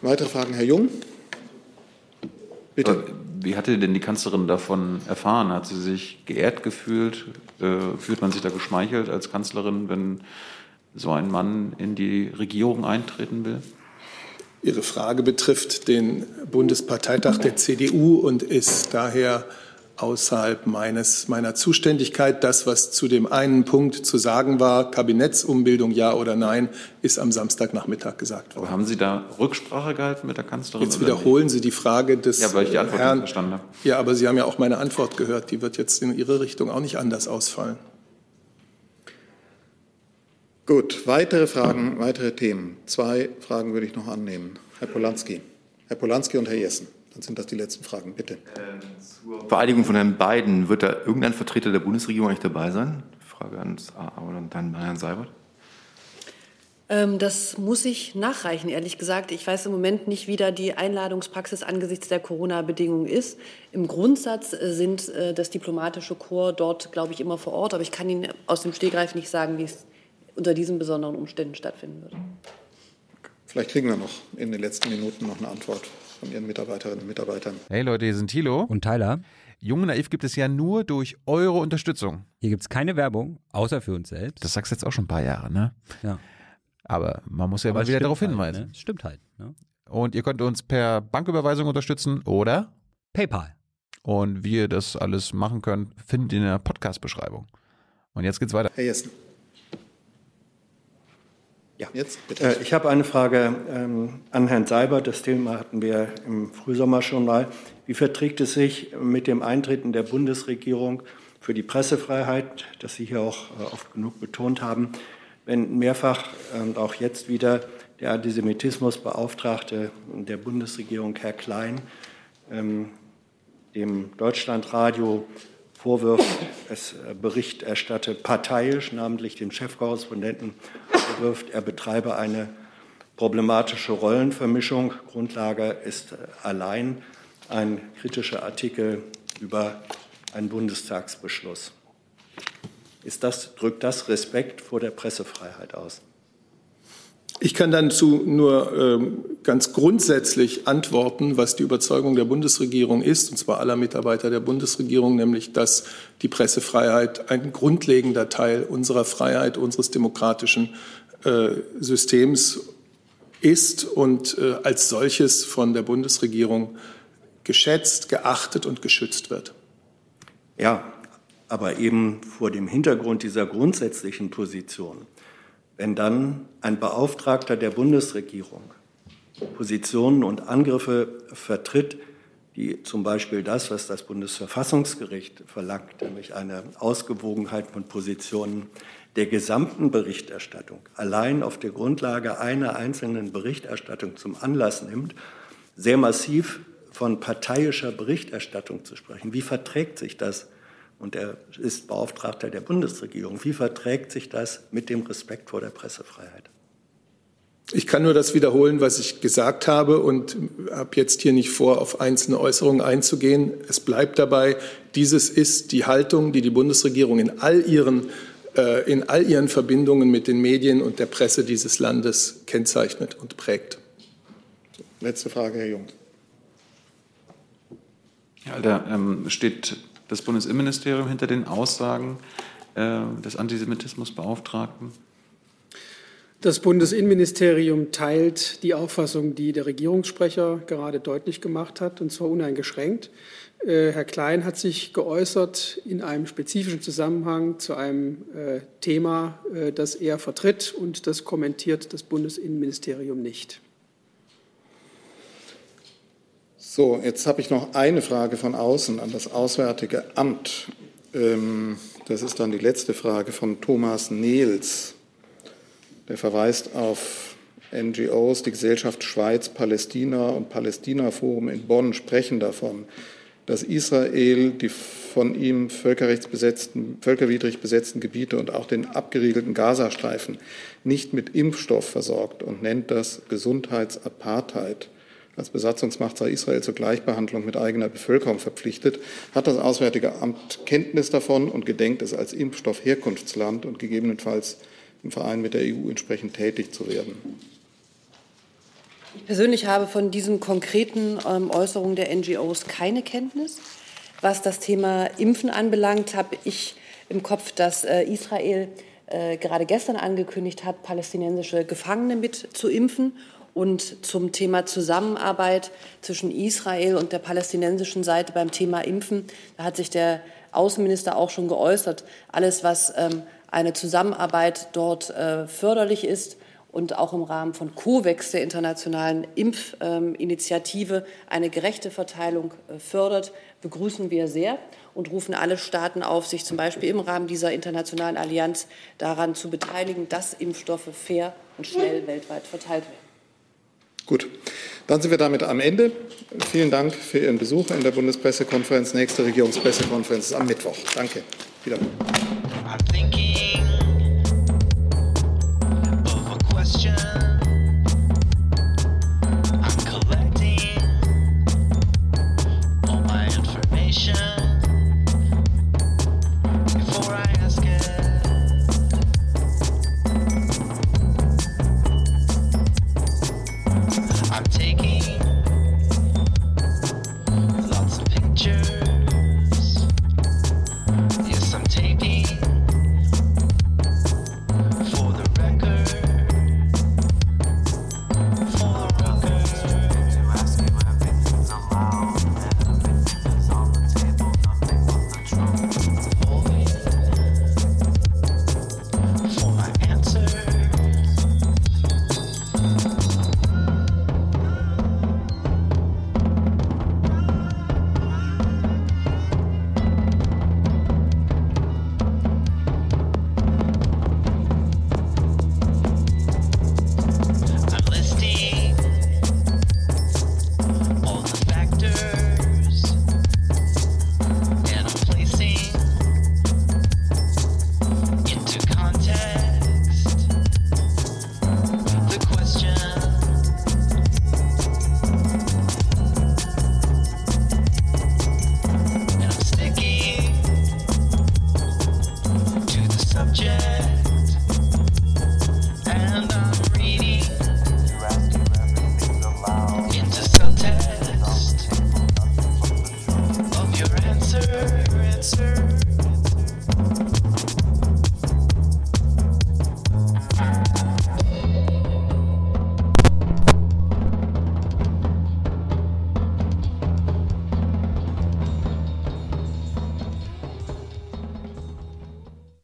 Weitere Fragen, Herr Jung? Bitte. Wie hatte denn die Kanzlerin davon erfahren? Hat sie sich geehrt gefühlt? Äh, fühlt man sich da geschmeichelt als Kanzlerin, wenn so ein Mann in die Regierung eintreten will? Ihre Frage betrifft den Bundesparteitag der CDU und ist daher außerhalb meines, meiner Zuständigkeit. Das, was zu dem einen Punkt zu sagen war, Kabinettsumbildung ja oder nein, ist am Samstagnachmittag gesagt worden. Aber haben Sie da Rücksprache gehalten mit der Kanzlerin? Jetzt wiederholen Sie die Frage des Ja, weil ich die Antwort Herrn, nicht verstanden habe. Ja, aber Sie haben ja auch meine Antwort gehört. Die wird jetzt in Ihre Richtung auch nicht anders ausfallen. Gut, weitere Fragen, weitere Themen. Zwei Fragen würde ich noch annehmen. Herr Polanski. Herr Polanski und Herr Jessen. Dann sind das die letzten Fragen, bitte. Ähm, zur Vereidigung von Herrn Biden, wird da irgendein Vertreter der Bundesregierung eigentlich dabei sein? Frage an Herrn Seibert. Ähm, das muss ich nachreichen, ehrlich gesagt. Ich weiß im Moment nicht, wie da die Einladungspraxis angesichts der Corona-Bedingungen ist. Im Grundsatz äh, sind äh, das diplomatische Korps dort, glaube ich, immer vor Ort. Aber ich kann Ihnen aus dem Stegreif nicht sagen, wie es unter diesen besonderen Umständen stattfinden würde. Vielleicht kriegen wir noch in den letzten Minuten noch eine Antwort von Ihren Mitarbeiterinnen und Mitarbeitern. Hey Leute, hier sind Thilo und Tyler. Jung Naiv gibt es ja nur durch eure Unterstützung. Hier gibt es keine Werbung, außer für uns selbst. Das sagst du jetzt auch schon ein paar Jahre, ne? Ja. Aber man muss ja Aber mal wieder darauf halt, hinweisen. Ne? Stimmt halt. Ne? Und ihr könnt uns per Banküberweisung unterstützen oder PayPal. Und wie ihr das alles machen könnt, findet ihr in der Podcast-Beschreibung. Und jetzt geht's weiter. Herr Jessen. Ja, jetzt bitte. Äh, ich habe eine Frage ähm, an Herrn Seibert. Das Thema hatten wir im Frühsommer schon mal. Wie verträgt es sich mit dem Eintreten der Bundesregierung für die Pressefreiheit, das Sie hier auch äh, oft genug betont haben, wenn mehrfach und auch jetzt wieder der Antisemitismusbeauftragte der Bundesregierung, Herr Klein, ähm, dem Deutschlandradio vorwirft, es äh, Bericht erstatte parteiisch, namentlich dem Chefkorrespondenten vorwirft, er betreibe eine problematische Rollenvermischung. Grundlage ist äh, allein ein kritischer Artikel über einen Bundestagsbeschluss. Ist das, drückt das Respekt vor der Pressefreiheit aus? Ich kann dazu nur ähm, ganz grundsätzlich antworten, was die Überzeugung der Bundesregierung ist, und zwar aller Mitarbeiter der Bundesregierung, nämlich dass die Pressefreiheit ein grundlegender Teil unserer Freiheit, unseres demokratischen äh, Systems ist und äh, als solches von der Bundesregierung geschätzt, geachtet und geschützt wird. Ja, aber eben vor dem Hintergrund dieser grundsätzlichen Position wenn dann ein Beauftragter der Bundesregierung Positionen und Angriffe vertritt, die zum Beispiel das, was das Bundesverfassungsgericht verlangt, nämlich eine Ausgewogenheit von Positionen der gesamten Berichterstattung, allein auf der Grundlage einer einzelnen Berichterstattung zum Anlass nimmt, sehr massiv von parteiischer Berichterstattung zu sprechen. Wie verträgt sich das und er ist Beauftragter der Bundesregierung. Wie verträgt sich das mit dem Respekt vor der Pressefreiheit? Ich kann nur das wiederholen, was ich gesagt habe und habe jetzt hier nicht vor, auf einzelne Äußerungen einzugehen. Es bleibt dabei, dieses ist die Haltung, die die Bundesregierung in all ihren, in all ihren Verbindungen mit den Medien und der Presse dieses Landes kennzeichnet und prägt. Letzte Frage, Herr Jung. Ja, da ähm, steht das Bundesinnenministerium hinter den Aussagen äh, des Antisemitismusbeauftragten? Das Bundesinnenministerium teilt die Auffassung, die der Regierungssprecher gerade deutlich gemacht hat, und zwar uneingeschränkt. Äh, Herr Klein hat sich geäußert in einem spezifischen Zusammenhang zu einem äh, Thema, äh, das er vertritt, und das kommentiert das Bundesinnenministerium nicht. So, jetzt habe ich noch eine Frage von außen an das Auswärtige Amt. Ähm, das ist dann die letzte Frage von Thomas Nehls. Der verweist auf NGOs, die Gesellschaft Schweiz, Palästina und Palästina Forum in Bonn sprechen davon, dass Israel die von ihm völkerrechtsbesetzten, völkerwidrig besetzten Gebiete und auch den abgeriegelten Gazastreifen nicht mit Impfstoff versorgt und nennt das Gesundheitsapartheid. Als Besatzungsmacht sei Israel zur Gleichbehandlung mit eigener Bevölkerung verpflichtet. Hat das Auswärtige Amt Kenntnis davon und gedenkt es als Impfstoffherkunftsland und gegebenenfalls im Verein mit der EU entsprechend tätig zu werden. Ich persönlich habe von diesen konkreten ähm, Äußerungen der NGOs keine Kenntnis. Was das Thema Impfen anbelangt, habe ich im Kopf, dass äh, Israel äh, gerade gestern angekündigt hat, palästinensische Gefangene mit zu impfen. Und zum Thema Zusammenarbeit zwischen Israel und der palästinensischen Seite beim Thema Impfen, da hat sich der Außenminister auch schon geäußert. Alles, was ähm, eine Zusammenarbeit dort äh, förderlich ist und auch im Rahmen von COVAX, der internationalen Impfinitiative, eine gerechte Verteilung äh, fördert, begrüßen wir sehr und rufen alle Staaten auf, sich zum Beispiel im Rahmen dieser internationalen Allianz daran zu beteiligen, dass Impfstoffe fair und schnell weltweit verteilt werden. Gut, dann sind wir damit am Ende. Vielen Dank für Ihren Besuch in der Bundespressekonferenz. Nächste Regierungspressekonferenz ist am Mittwoch. Danke. Wieder.